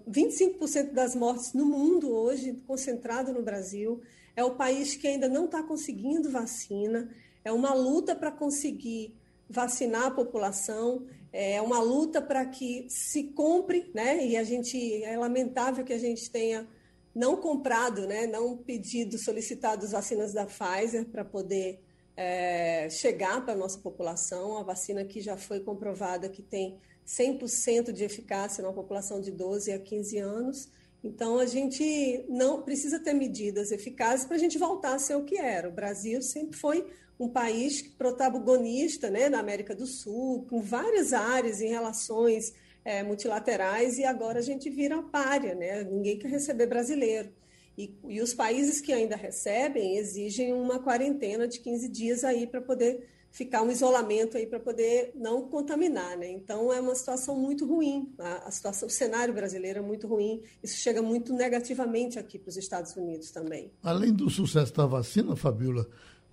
25% das mortes no mundo hoje, concentrado no Brasil. É o país que ainda não está conseguindo vacina. É uma luta para conseguir vacinar a população é uma luta para que se compre, né? E a gente é lamentável que a gente tenha não comprado, né? Não pedido, solicitado as vacinas da Pfizer para poder é, chegar para a nossa população, a vacina que já foi comprovada que tem 100% de eficácia na população de 12 a 15 anos. Então, a gente não precisa ter medidas eficazes para a gente voltar a ser o que era. O Brasil sempre foi um país protagonista né, na América do Sul, com várias áreas em relações é, multilaterais, e agora a gente vira párea, né? ninguém quer receber brasileiro. E, e os países que ainda recebem exigem uma quarentena de 15 dias aí para poder ficar um isolamento aí para poder não contaminar, né? Então é uma situação muito ruim. A, a, situação, o cenário brasileiro é muito ruim. Isso chega muito negativamente aqui para os Estados Unidos também. Além do sucesso da vacina, Fabiola,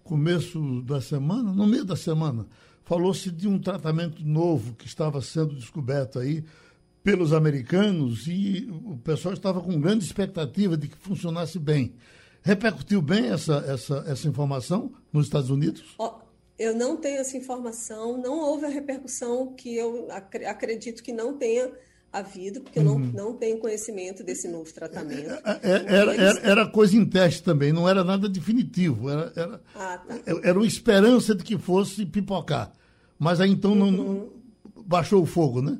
começo da semana, no meio da semana, falou-se de um tratamento novo que estava sendo descoberto aí pelos americanos e o pessoal estava com grande expectativa de que funcionasse bem. Repercutiu bem essa, essa, essa informação nos Estados Unidos? Oh, Eu não tenho essa informação, não houve a repercussão que eu acredito que não tenha havido, porque eu não, uhum. não tenho conhecimento desse novo tratamento. É, é, era, era, era, coisa em teste também, não era nada definitivo. Era, era, ah, tá. era uma esperança de que fosse pipocar. Mas aí então não, uhum. baixou o fogo, né?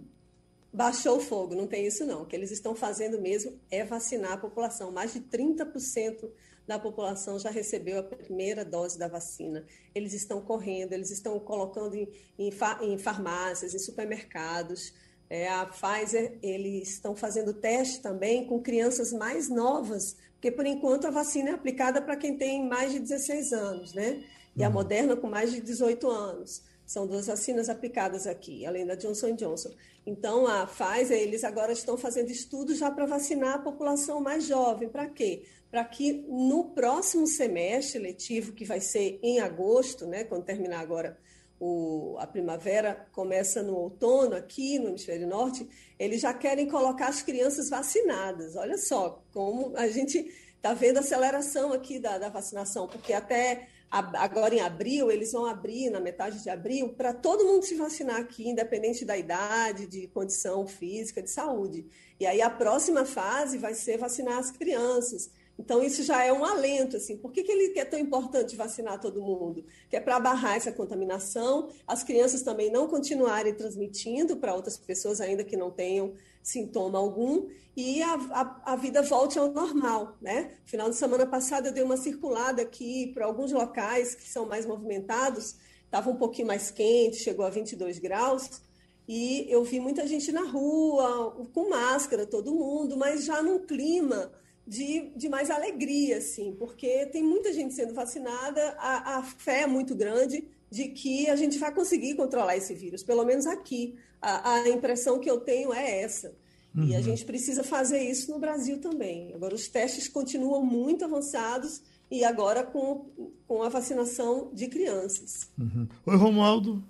Baixou o fogo, não tem isso não. O que eles estão fazendo mesmo é vacinar a população. Mais de 30% da população já recebeu a primeira dose da vacina. Eles estão correndo, eles estão colocando em, em, em farmácias, em supermercados. É, a Pfizer, eles estão fazendo teste também com crianças mais novas, porque por enquanto a vacina é aplicada para quem tem mais de 16 anos, né? E a uhum. Moderna com mais de 18 anos. São duas vacinas aplicadas aqui, além da Johnson Johnson. Então, a Pfizer, eles agora estão fazendo estudos já para vacinar a população mais jovem. Para quê? Para que no próximo semestre letivo, que vai ser em agosto, né, quando terminar agora o, a primavera começa no outono aqui no hemisfério norte, eles já querem colocar as crianças vacinadas. Olha só como a gente está vendo a aceleração aqui da, da, vacinação, porque até a, agora em abril eles vão abrir na metade de abril para todo mundo se vacinar aqui, independente da idade, de condição física, de saúde. E aí a próxima fase vai ser vacinar as crianças. Então, isso já é um alento, assim. Por que, que ele é tão importante vacinar todo mundo? Que é para barrar essa contaminação, as crianças também não continuarem transmitindo para outras pessoas, ainda que não tenham sintoma algum, e a, a, a, vida volte ao normal, né? Final de semana passada eu dei uma circulada aqui para alguns locais que são mais movimentados, estava um pouquinho mais quente, chegou a 22 graus, e eu vi muita gente na rua, com máscara, todo mundo, mas já num clima de, de mais alegria, assim, porque tem muita gente sendo vacinada, a, a fé é muito grande de que a gente vai conseguir controlar esse vírus, pelo menos aqui. A, a impressão que eu tenho é essa. Uhum. E a uhum. gente precisa fazer isso no Brasil também. Agora, os testes continuam muito avançados e agora com, com a vacinação de crianças. Uhum. Oi, Romualdo.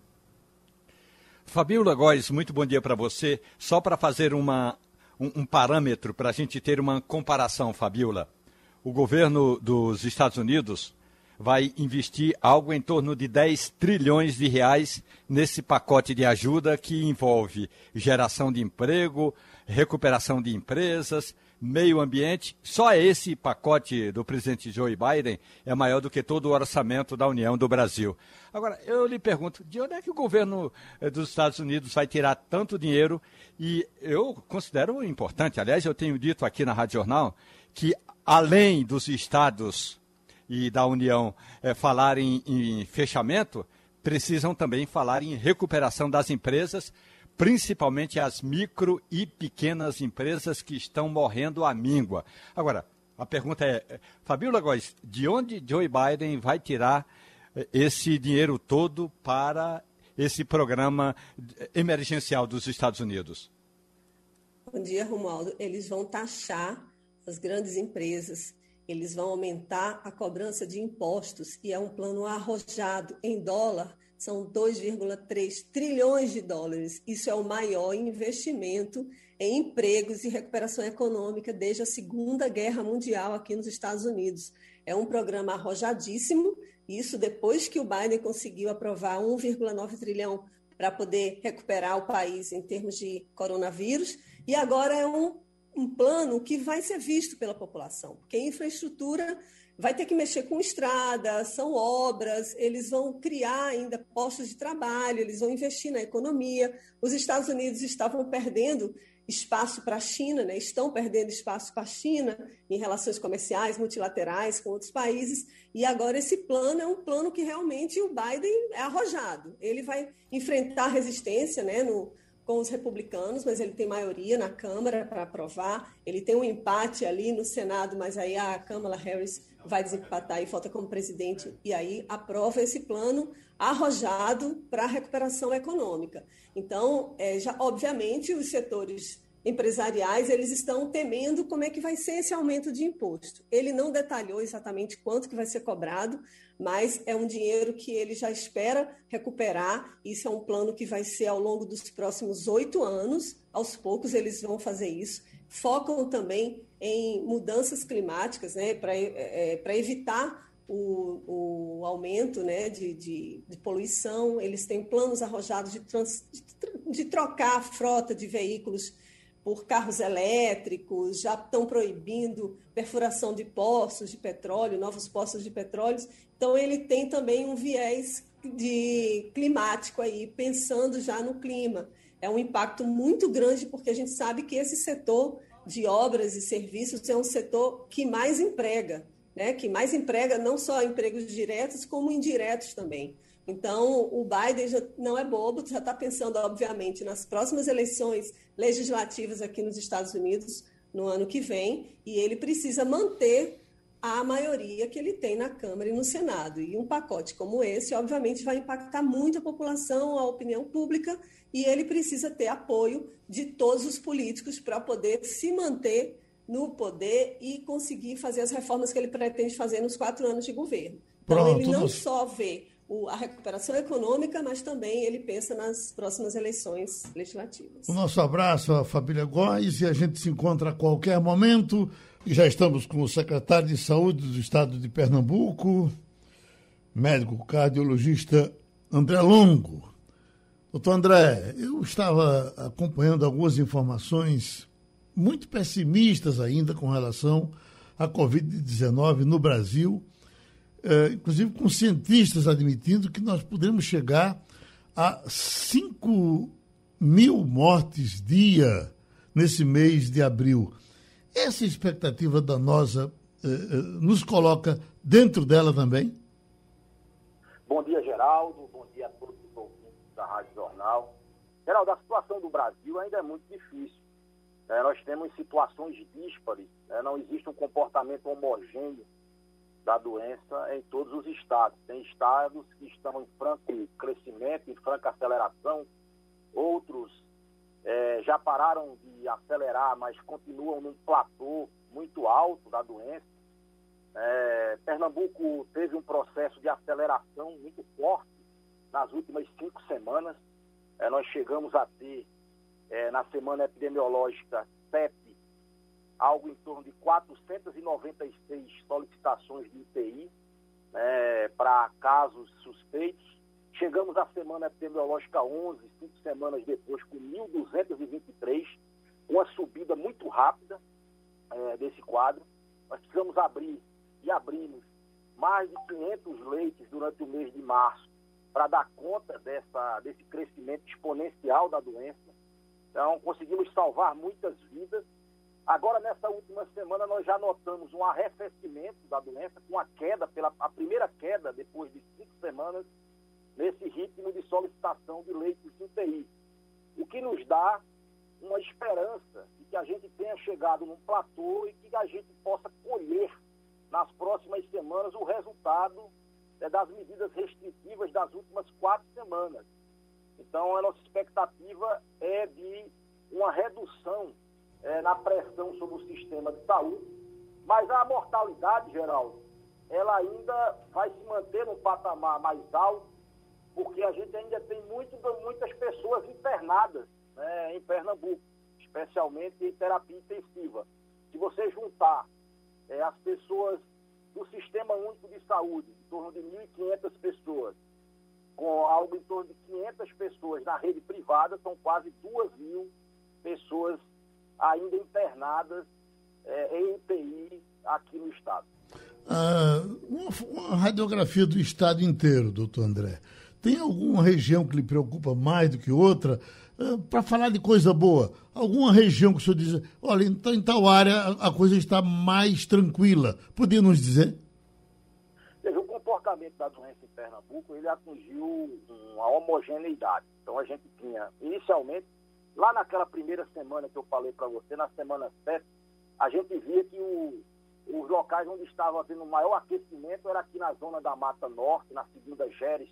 Fabiola Góes, muito bom dia para você. Só para fazer uma um, um parâmetro para a gente ter uma comparação, Fabiola. O governo dos Estados Unidos vai investir algo em torno de 10 trilhões de reais nesse pacote de ajuda que envolve geração de emprego, recuperação de empresas, meio ambiente. Só esse pacote do presidente Joe Biden é maior do que todo o orçamento da União do Brasil. Agora, eu lhe pergunto, de onde é que o governo eh, dos Estados Unidos vai tirar tanto dinheiro? E eu considero importante, aliás, eu tenho dito aqui na Rádio Jornal, que além dos estados e da União é, falarem em fechamento, precisam também falar em recuperação das empresas, principalmente as micro e pequenas empresas que estão morrendo à míngua. Agora, a pergunta é, Fabiola Góes, de onde Joe Biden vai tirar eh, esse dinheiro todo para esse programa emergencial dos Estados Unidos? Bom dia, Romualdo. Eles vão taxar as grandes empresas, eles vão aumentar a cobrança de impostos e é um plano arrojado em dólar são 2,3 trilhões de dólares. Isso é o maior investimento em empregos e recuperação econômica desde a Segunda Guerra Mundial aqui nos Estados Unidos. É um programa arrojadíssimo, isso depois que o Biden conseguiu aprovar 1,9 trilhão para poder recuperar o país em termos de coronavírus, e agora é um, um plano que vai ser visto pela população, porque infraestrutura vai ter que mexer com estrada, são obras, eles vão criar ainda postos de trabalho, eles vão investir na economia. Os Estados Unidos estavam perdendo espaço para a China, né? estão perdendo espaço para a China em relações comerciais, multilaterais com outros países, e agora esse plano é um plano que realmente o Biden é arrojado. Ele vai enfrentar resistência né, no, com os republicanos, mas ele tem maioria na Câmara para aprovar. Ele tem um empate ali no Senado, mas aí a Kamala Harris vai desempatar e volta como presidente e aí aprova esse plano arrojado para a recuperação econômica. Então, é, já obviamente os setores empresariais eles estão temendo como é que vai ser esse aumento de imposto. Ele não detalhou exatamente quanto que vai ser cobrado, mas é um dinheiro que ele já espera recuperar. Isso é um plano que vai ser ao longo dos próximos oito anos. Aos poucos eles vão fazer isso. Focam também em mudanças climáticas, né, para é, é evitar o, o aumento né, de, de, de, poluição, eles têm planos arrojados de, trans, de, de trocar a frota de veículos por carros elétricos, já estão proibindo perfuração de poços de petróleo, novos poços de petróleo. Então, ele tem também um viés de climático aí, pensando já no clima. É um impacto muito grande, porque a gente sabe que esse setor de obras e serviços é um setor que mais emprega né, que mais emprega não só empregos diretos, como indiretos também. Então, o Biden já não é bobo, já está pensando, obviamente, nas próximas eleições legislativas aqui nos Estados Unidos no ano que vem, e ele precisa manter a maioria que ele tem na Câmara e no Senado. E um pacote como esse, obviamente, vai impactar muito a população, a opinião pública, e ele precisa ter apoio de todos os políticos para poder se manter no poder e conseguir fazer as reformas que ele pretende fazer nos quatro anos de governo. Então, Pronto, ele não só vê a recuperação econômica, mas também ele pensa nas próximas eleições legislativas. O nosso abraço à família Góes e a gente se encontra a qualquer momento. Já estamos com o secretário de Saúde do Estado de Pernambuco, médico cardiologista André Longo. Doutor André, eu estava acompanhando algumas informações muito pessimistas ainda com relação à Covid-19 no Brasil, é, inclusive com cientistas admitindo que nós podemos chegar a 5 mil mortes dia nesse mês de abril. Essa expectativa danosa é, é, nos coloca dentro dela também? Bom dia, Geraldo. Bom dia a todos os ouvintes da Rádio Jornal. Geraldo, a situação do Brasil ainda é muito difícil. É, nós temos situações díspares, né? não existe um comportamento homogêneo da doença em todos os estados. Tem estados que estão em franco crescimento, em franca aceleração, outros é, já pararam de acelerar, mas continuam num platô muito alto da doença. É, Pernambuco teve um processo de aceleração muito forte nas últimas cinco semanas. É, nós chegamos a ter é, na semana epidemiológica 7, algo em torno de 496 solicitações de UTI é, para casos suspeitos. Chegamos à semana epidemiológica 11, cinco semanas depois, com 1.223, uma subida muito rápida é, desse quadro. Nós precisamos abrir e abrimos mais de 500 leitos durante o mês de março para dar conta dessa, desse crescimento exponencial da doença. Então, conseguimos salvar muitas vidas. Agora, nessa última semana, nós já notamos um arrefecimento da doença, com a queda, pela, a primeira queda depois de cinco semanas, nesse ritmo de solicitação de leitos de UTI. O que nos dá uma esperança de que a gente tenha chegado num platô e que a gente possa colher nas próximas semanas o resultado é, das medidas restritivas das últimas quatro semanas. Então, a nossa expectativa é de uma redução é, na pressão sobre o sistema de saúde, mas a mortalidade, Geraldo, ela ainda vai se manter num patamar mais alto, porque a gente ainda tem muito, muitas pessoas internadas né, em Pernambuco, especialmente em terapia intensiva. Se você juntar é, as pessoas do Sistema Único de Saúde, em torno de 1.500 pessoas, com algo em torno de 500 pessoas na rede privada, são quase 2 mil pessoas ainda internadas é, em UTI aqui no Estado. Ah, uma, uma, radiografia do Estado inteiro, doutor André. Tem alguma região que lhe preocupa mais do que outra? Ah, Para falar de coisa boa, alguma região que o senhor diz, olha, então, em tal área a, coisa está mais tranquila. Podia nos dizer? comportamento da doença em Pernambuco, ele atingiu uma homogeneidade. Então a gente tinha, inicialmente, lá naquela primeira semana que eu falei para você, na semana 7, a gente via que o, os locais onde estava havendo maior aquecimento era aqui na zona da Mata Norte, na segunda Geres,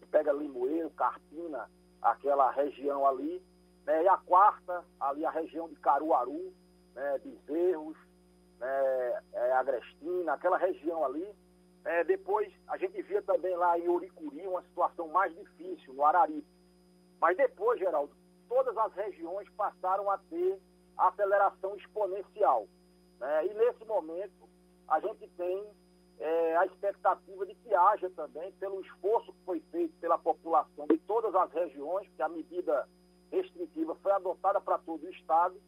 que pega Limoeiro, Carpina, aquela região ali. Né? E a quarta, ali a região de Caruaru, né? Bezerros, né? é, Agrestina, aquela região ali é, depois, a gente via também lá em Uricuri uma situação mais difícil, no Araripe. Mas depois, Geraldo, todas as regiões passaram a ter aceleração exponencial. Né? E nesse momento, a gente tem é, a expectativa de que haja também, pelo esforço que foi feito pela população de todas as regiões, que a medida restritiva foi adotada para todo o Estado,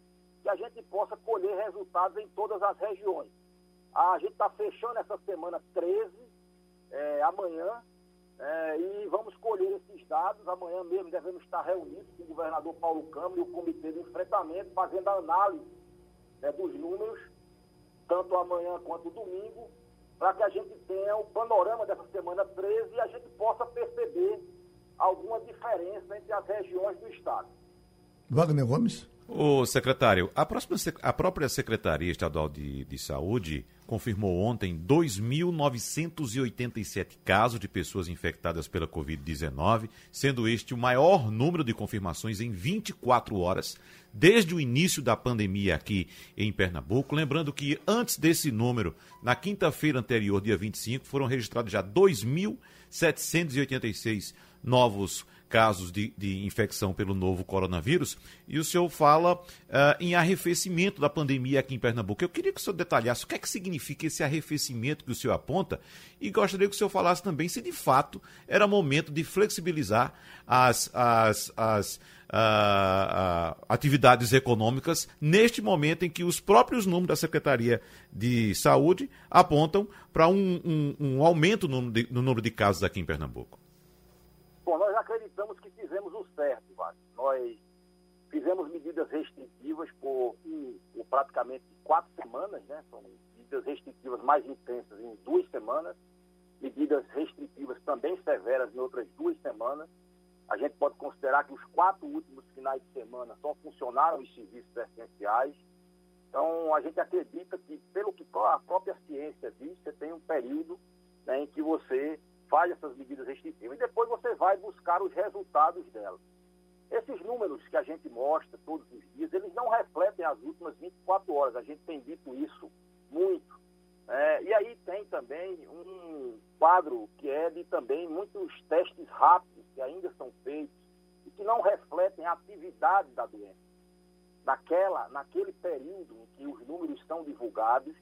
que a gente possa colher resultados em todas as regiões. A gente está fechando essa semana 13, é, amanhã, é, e vamos colher esses dados. Amanhã mesmo devemos estar reunidos com o governador Paulo Câmara e o comitê de enfrentamento, fazendo a análise né, dos números, tanto amanhã quanto domingo, para que a gente tenha o panorama dessa semana 13 e a gente possa perceber alguma diferença entre as regiões do Estado. Wagner Gomes. O secretário, a, próxima, a própria Secretaria Estadual de, de Saúde confirmou ontem 2.987 casos de pessoas infectadas pela Covid-19, sendo este o maior número de confirmações em 24 horas desde o início da pandemia aqui em Pernambuco. Lembrando que antes desse número, na quinta-feira anterior, dia 25, foram registrados já 2.786 novos casos casos de, de infecção pelo novo coronavírus, e o senhor fala uh, em arrefecimento da pandemia aqui em Pernambuco. Eu queria que o senhor detalhasse o que é que significa esse arrefecimento que o senhor aponta, e gostaria que o senhor falasse também se de fato era momento de flexibilizar as, as, as Uh, uh, atividades econômicas neste momento em que os próprios números da Secretaria de Saúde apontam para um, um, um, aumento no, no, número de casos aqui em Pernambuco. Bom, nós acreditamos que fizemos o certo, Wagner. Nós fizemos medidas restritivas por, por, praticamente quatro semanas, né? São medidas restritivas mais intensas em duas semanas, medidas restritivas também severas em outras duas semanas. A gente pode considerar que os quatro últimos finais de semana só funcionaram os serviços essenciais. Então, a gente acredita que, pelo que a própria ciência diz, você tem um período né, em que você faz essas medidas restritivas e depois você vai buscar os resultados delas. Esses números que a gente mostra todos os dias, eles não refletem as últimas 24 horas. A gente tem dito isso muito. É, e aí tem também um quadro que é de também muitos testes rápidos que ainda são feitos e que não refletem a atividade da doença. Naquela, naquele período em que os números são divulgados,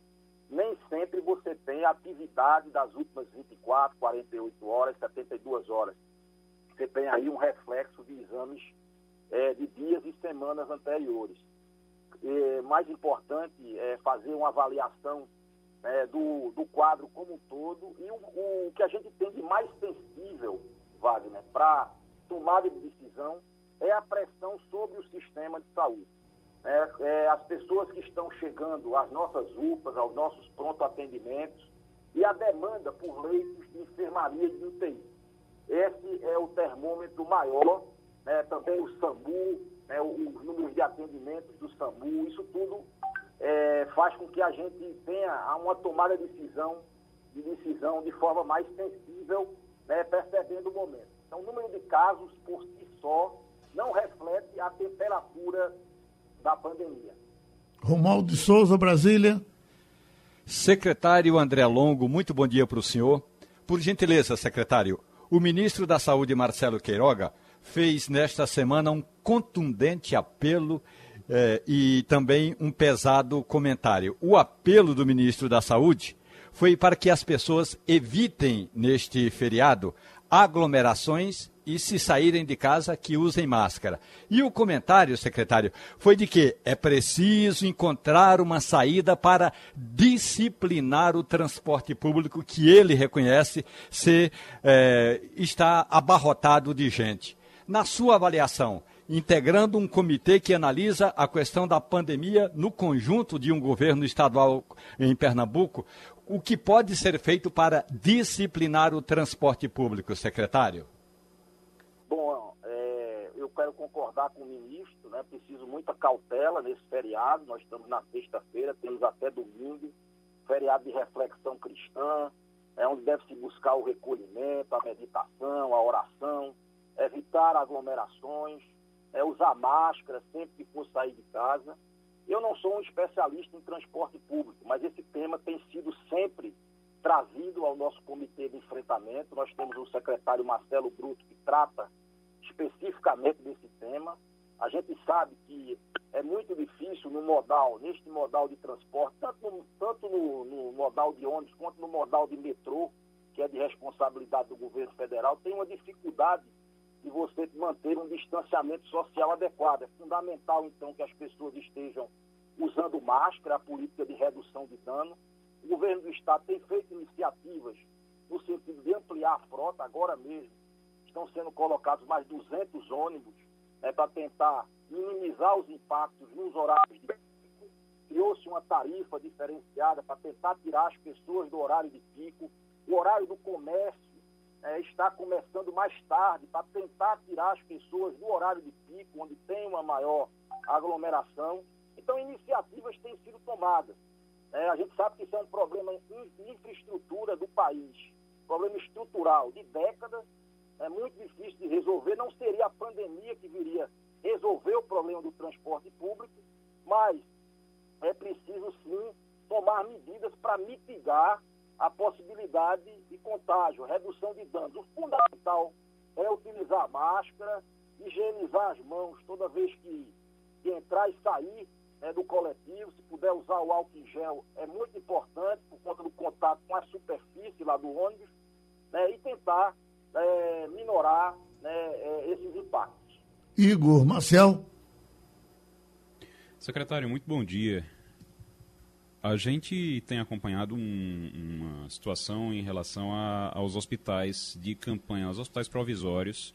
nem sempre você tem atividade das últimas 24, 48 horas, 72 horas. Você tem aí um reflexo de exames é, de dias e semanas anteriores. E, mais importante é fazer uma avaliação é, do, do quadro como um todo e o, o que a gente tem de mais sensível, Wagner, para tomada de decisão é a pressão sobre o sistema de saúde é, é, as pessoas que estão chegando às nossas UPAs, aos nossos pronto-atendimentos e a demanda por leitos de enfermaria de UTI. Esse é o termômetro maior, né, também o SAMU, né, os números de atendimentos do SAMU, isso tudo é, faz com que a gente tenha uma tomada de decisão, de decisão de forma mais sensível, né, percebendo o momento. Então, o número de casos por si só não reflete a temperatura da pandemia. Romualdo de Souza, Brasília. Secretário André Longo, muito bom dia para o senhor. Por gentileza, secretário, o ministro da Saúde, Marcelo Queiroga, fez nesta semana um contundente apelo eh, e também um pesado comentário. O apelo do ministro da Saúde foi para que as pessoas evitem, neste feriado, aglomerações e se saírem de casa que usem máscara. E o comentário, secretário, foi de que é preciso encontrar uma saída para disciplinar o transporte público que ele reconhece ser é, está abarrotado de gente. Na sua avaliação, integrando um comitê que analisa a questão da pandemia no conjunto de um governo estadual em Pernambuco, o que pode ser feito para disciplinar o transporte público, secretário? Bom, é, eu quero concordar com o ministro, né? Preciso muita cautela nesse feriado. Nós estamos na sexta-feira, temos até domingo, feriado de reflexão cristã, é onde deve se buscar o recolhimento, a meditação, a oração, evitar aglomerações, é, usar máscara sempre que for sair de casa. Eu não sou um especialista em transporte público, mas esse tema tem sido sempre trazido ao nosso comitê de enfrentamento. Nós temos o secretário Marcelo Bruto, que trata especificamente desse tema. A gente sabe que é muito difícil no modal, neste modal de transporte, tanto no, tanto no, no modal de ônibus quanto no modal de metrô, que é de responsabilidade do governo federal, tem uma dificuldade de você manter um distanciamento social adequado. É fundamental, então, que as pessoas estejam usando máscara, a política de redução de dano. O governo do Estado tem feito iniciativas no sentido de ampliar a frota, agora mesmo estão sendo colocados mais 200 ônibus né, para tentar minimizar os impactos nos horários de pico. Criou-se uma tarifa diferenciada para tentar tirar as pessoas do horário de pico. O horário do comércio é, está começando mais tarde para tentar tirar as pessoas do horário de pico, onde tem uma maior aglomeração. Então, iniciativas têm sido tomadas. É, a gente sabe que isso é um problema de infraestrutura do país, problema estrutural de décadas, é muito difícil de resolver. Não seria a pandemia que viria resolver o problema do transporte público, mas é preciso sim tomar medidas para mitigar a possibilidade de contágio, redução de danos. O fundamental é utilizar máscara, higienizar as mãos toda vez que, que entrar e sair né, do coletivo. Se puder usar o álcool em gel, é muito importante por conta do contato com a superfície lá do ônibus né, e tentar é, minorar né, é, esses impactos. Igor Marcel. Secretário, muito bom dia. A gente tem acompanhado um, uma situação em relação a, aos hospitais de campanha, aos hospitais provisórios,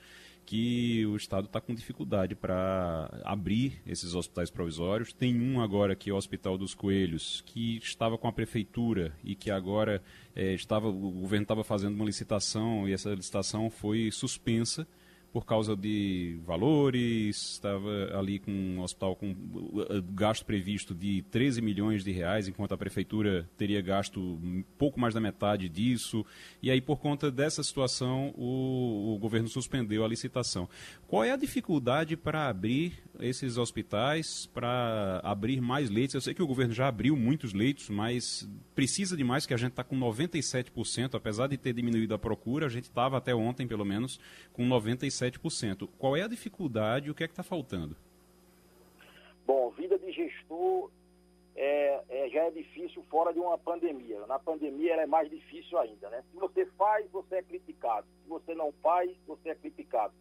que o Estado está com dificuldade para abrir esses hospitais provisórios. Tem um agora que é o Hospital dos Coelhos, que estava com a prefeitura e que agora é, estava, o governo estava fazendo uma licitação e essa licitação foi suspensa por causa de valores, estava ali com um hospital com uh, gasto previsto de 13 milhões de reais, enquanto a prefeitura teria gasto pouco mais da metade disso. E aí, por conta dessa situação, o, o governo suspendeu a licitação. Qual é a dificuldade para abrir esses hospitais, para abrir mais leitos? Eu sei que o governo já abriu muitos leitos, mas precisa de mais, que a gente está com 97%, apesar de ter diminuído a procura, a gente estava até ontem, pelo menos, com 97%. 17%. Qual é a dificuldade e o que é que está faltando? Bom, vida de gestor é, é, já é difícil fora de uma pandemia. Na pandemia ela é mais difícil ainda, né? Se você faz, você é criticado. Se você não faz, você é criticado.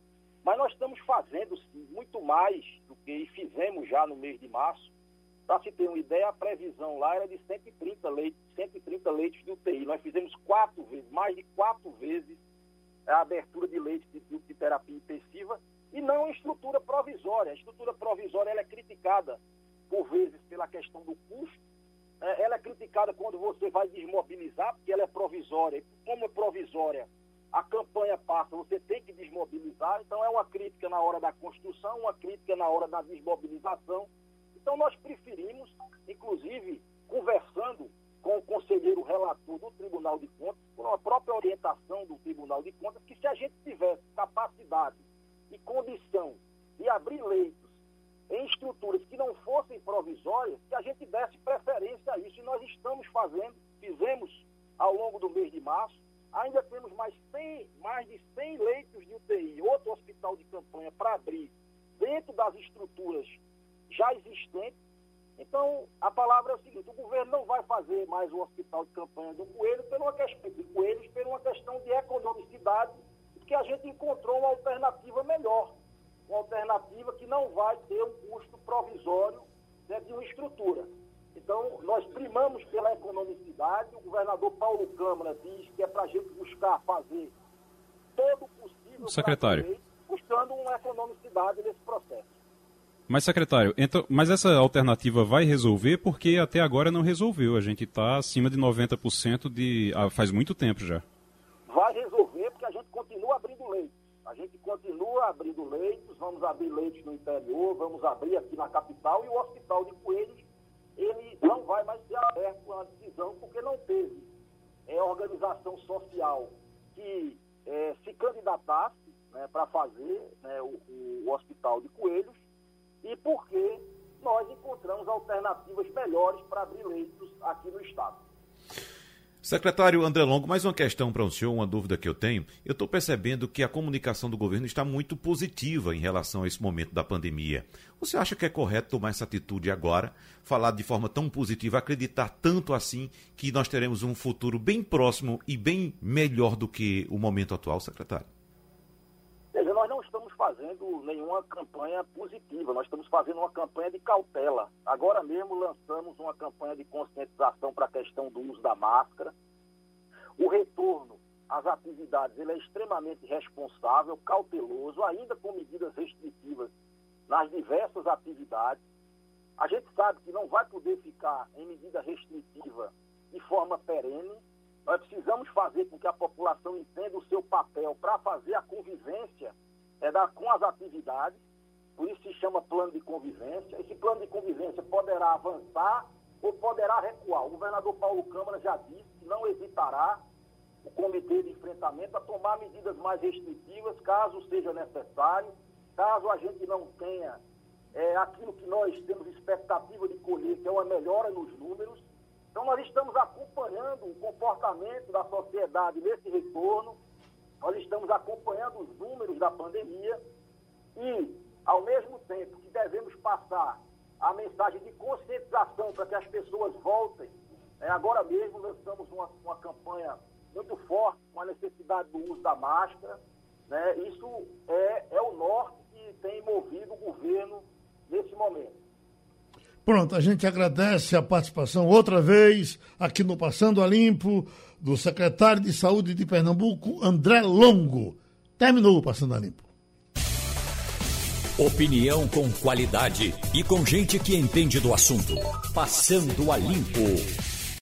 Mas nós estamos fazendo sim, muito mais do que fizemos já no mês de março. Para se ter uma ideia, a previsão lá era de 130 leitos, 130 leitos de UTI. Nós fizemos quatro vezes, mais de quatro vezes a abertura de leitos de, de terapia intensiva e não a estrutura provisória. A estrutura provisória ela é criticada, por vezes, pela questão do custo. É, ela é criticada quando você vai desmobilizar, porque ela é provisória. Como é provisória, a campanha passa, você tem que desmobilizar. Então, é uma crítica na hora da construção, uma crítica na hora da desmobilização. Então, nós preferimos, inclusive, conversando com o conselheiro relator do Tribunal de Contas, por uma própria orientação do Tribunal de Contas, que se a gente tivesse capacidade e condição de abrir leitos em estruturas que não fossem provisórias, que a gente desse preferência a isso. E nós estamos fazendo, fizemos ao longo do mês de março, ainda temos mais, 100, mais de 100 leitos de UTI, outro hospital de campanha para abrir dentro das estruturas já existentes então, a palavra é o seguinte, o governo não vai fazer mais o hospital de campanha do Coelho por uma questão de Coelhos por uma questão de economicidade, porque a gente encontrou uma alternativa melhor, uma alternativa que não vai ter um custo provisório né, de uma estrutura. Então, nós primamos pela economicidade, o governador Paulo Câmara diz que é para a gente buscar fazer todo o possível Secretário. buscando uma economicidade nesse processo. Mas, secretário, então, mas essa alternativa vai resolver porque até agora não resolveu. A gente está acima de 90% de. Ah, faz muito tempo já. Vai resolver porque a gente continua abrindo leitos. A gente continua abrindo leitos, vamos abrir leitos no interior, vamos abrir aqui na capital e o hospital de Coelhos, ele não vai mais ser aberto a decisão porque não teve é, organização social que é, se candidatasse né, para fazer né, o, o hospital de Coelhos e porque nós encontramos alternativas melhores para abrir leitos aqui no Estado. Secretário André Longo, mais uma questão para o senhor, uma dúvida que eu tenho. Eu estou percebendo que a comunicação do governo está muito positiva em relação a esse momento da pandemia. Você acha que é correto tomar essa atitude agora, falar de forma tão positiva, acreditar tanto assim que nós teremos um futuro bem próximo e bem melhor do que o momento atual, secretário? Veja, nós não estamos fazendo nenhuma campanha positiva, nós estamos fazendo uma campanha de cautela. Agora mesmo lançamos uma campanha de conscientização para a questão do uso da máscara. O retorno às atividades ele é extremamente responsável, cauteloso, ainda com medidas restritivas nas diversas atividades. A gente sabe que não vai poder ficar em medida restritiva de forma perene, nós precisamos fazer com que a população entenda o seu papel para fazer a convivência é, da, com as atividades, por isso se chama plano de convivência. Esse plano de convivência poderá avançar ou poderá recuar. O governador Paulo Câmara já disse que não hesitará o comitê de enfrentamento a tomar medidas mais restritivas, caso seja necessário, caso a gente não tenha é, aquilo que nós temos expectativa de colher, que é uma melhora nos números, então, nós estamos acompanhando o comportamento da sociedade nesse retorno, nós estamos acompanhando os números da pandemia e, ao mesmo tempo que devemos passar a mensagem de conscientização para que as pessoas voltem, né, agora mesmo lançamos uma, uma campanha muito forte com a necessidade do uso da máscara. Né, isso é, é o norte que tem movido o governo nesse momento. Pronto, a gente agradece a participação outra vez aqui no Passando a Limpo do secretário de Saúde de Pernambuco, André Longo. Terminou o Passando a Limpo. Opinião com qualidade e com gente que entende do assunto. Passando a Limpo.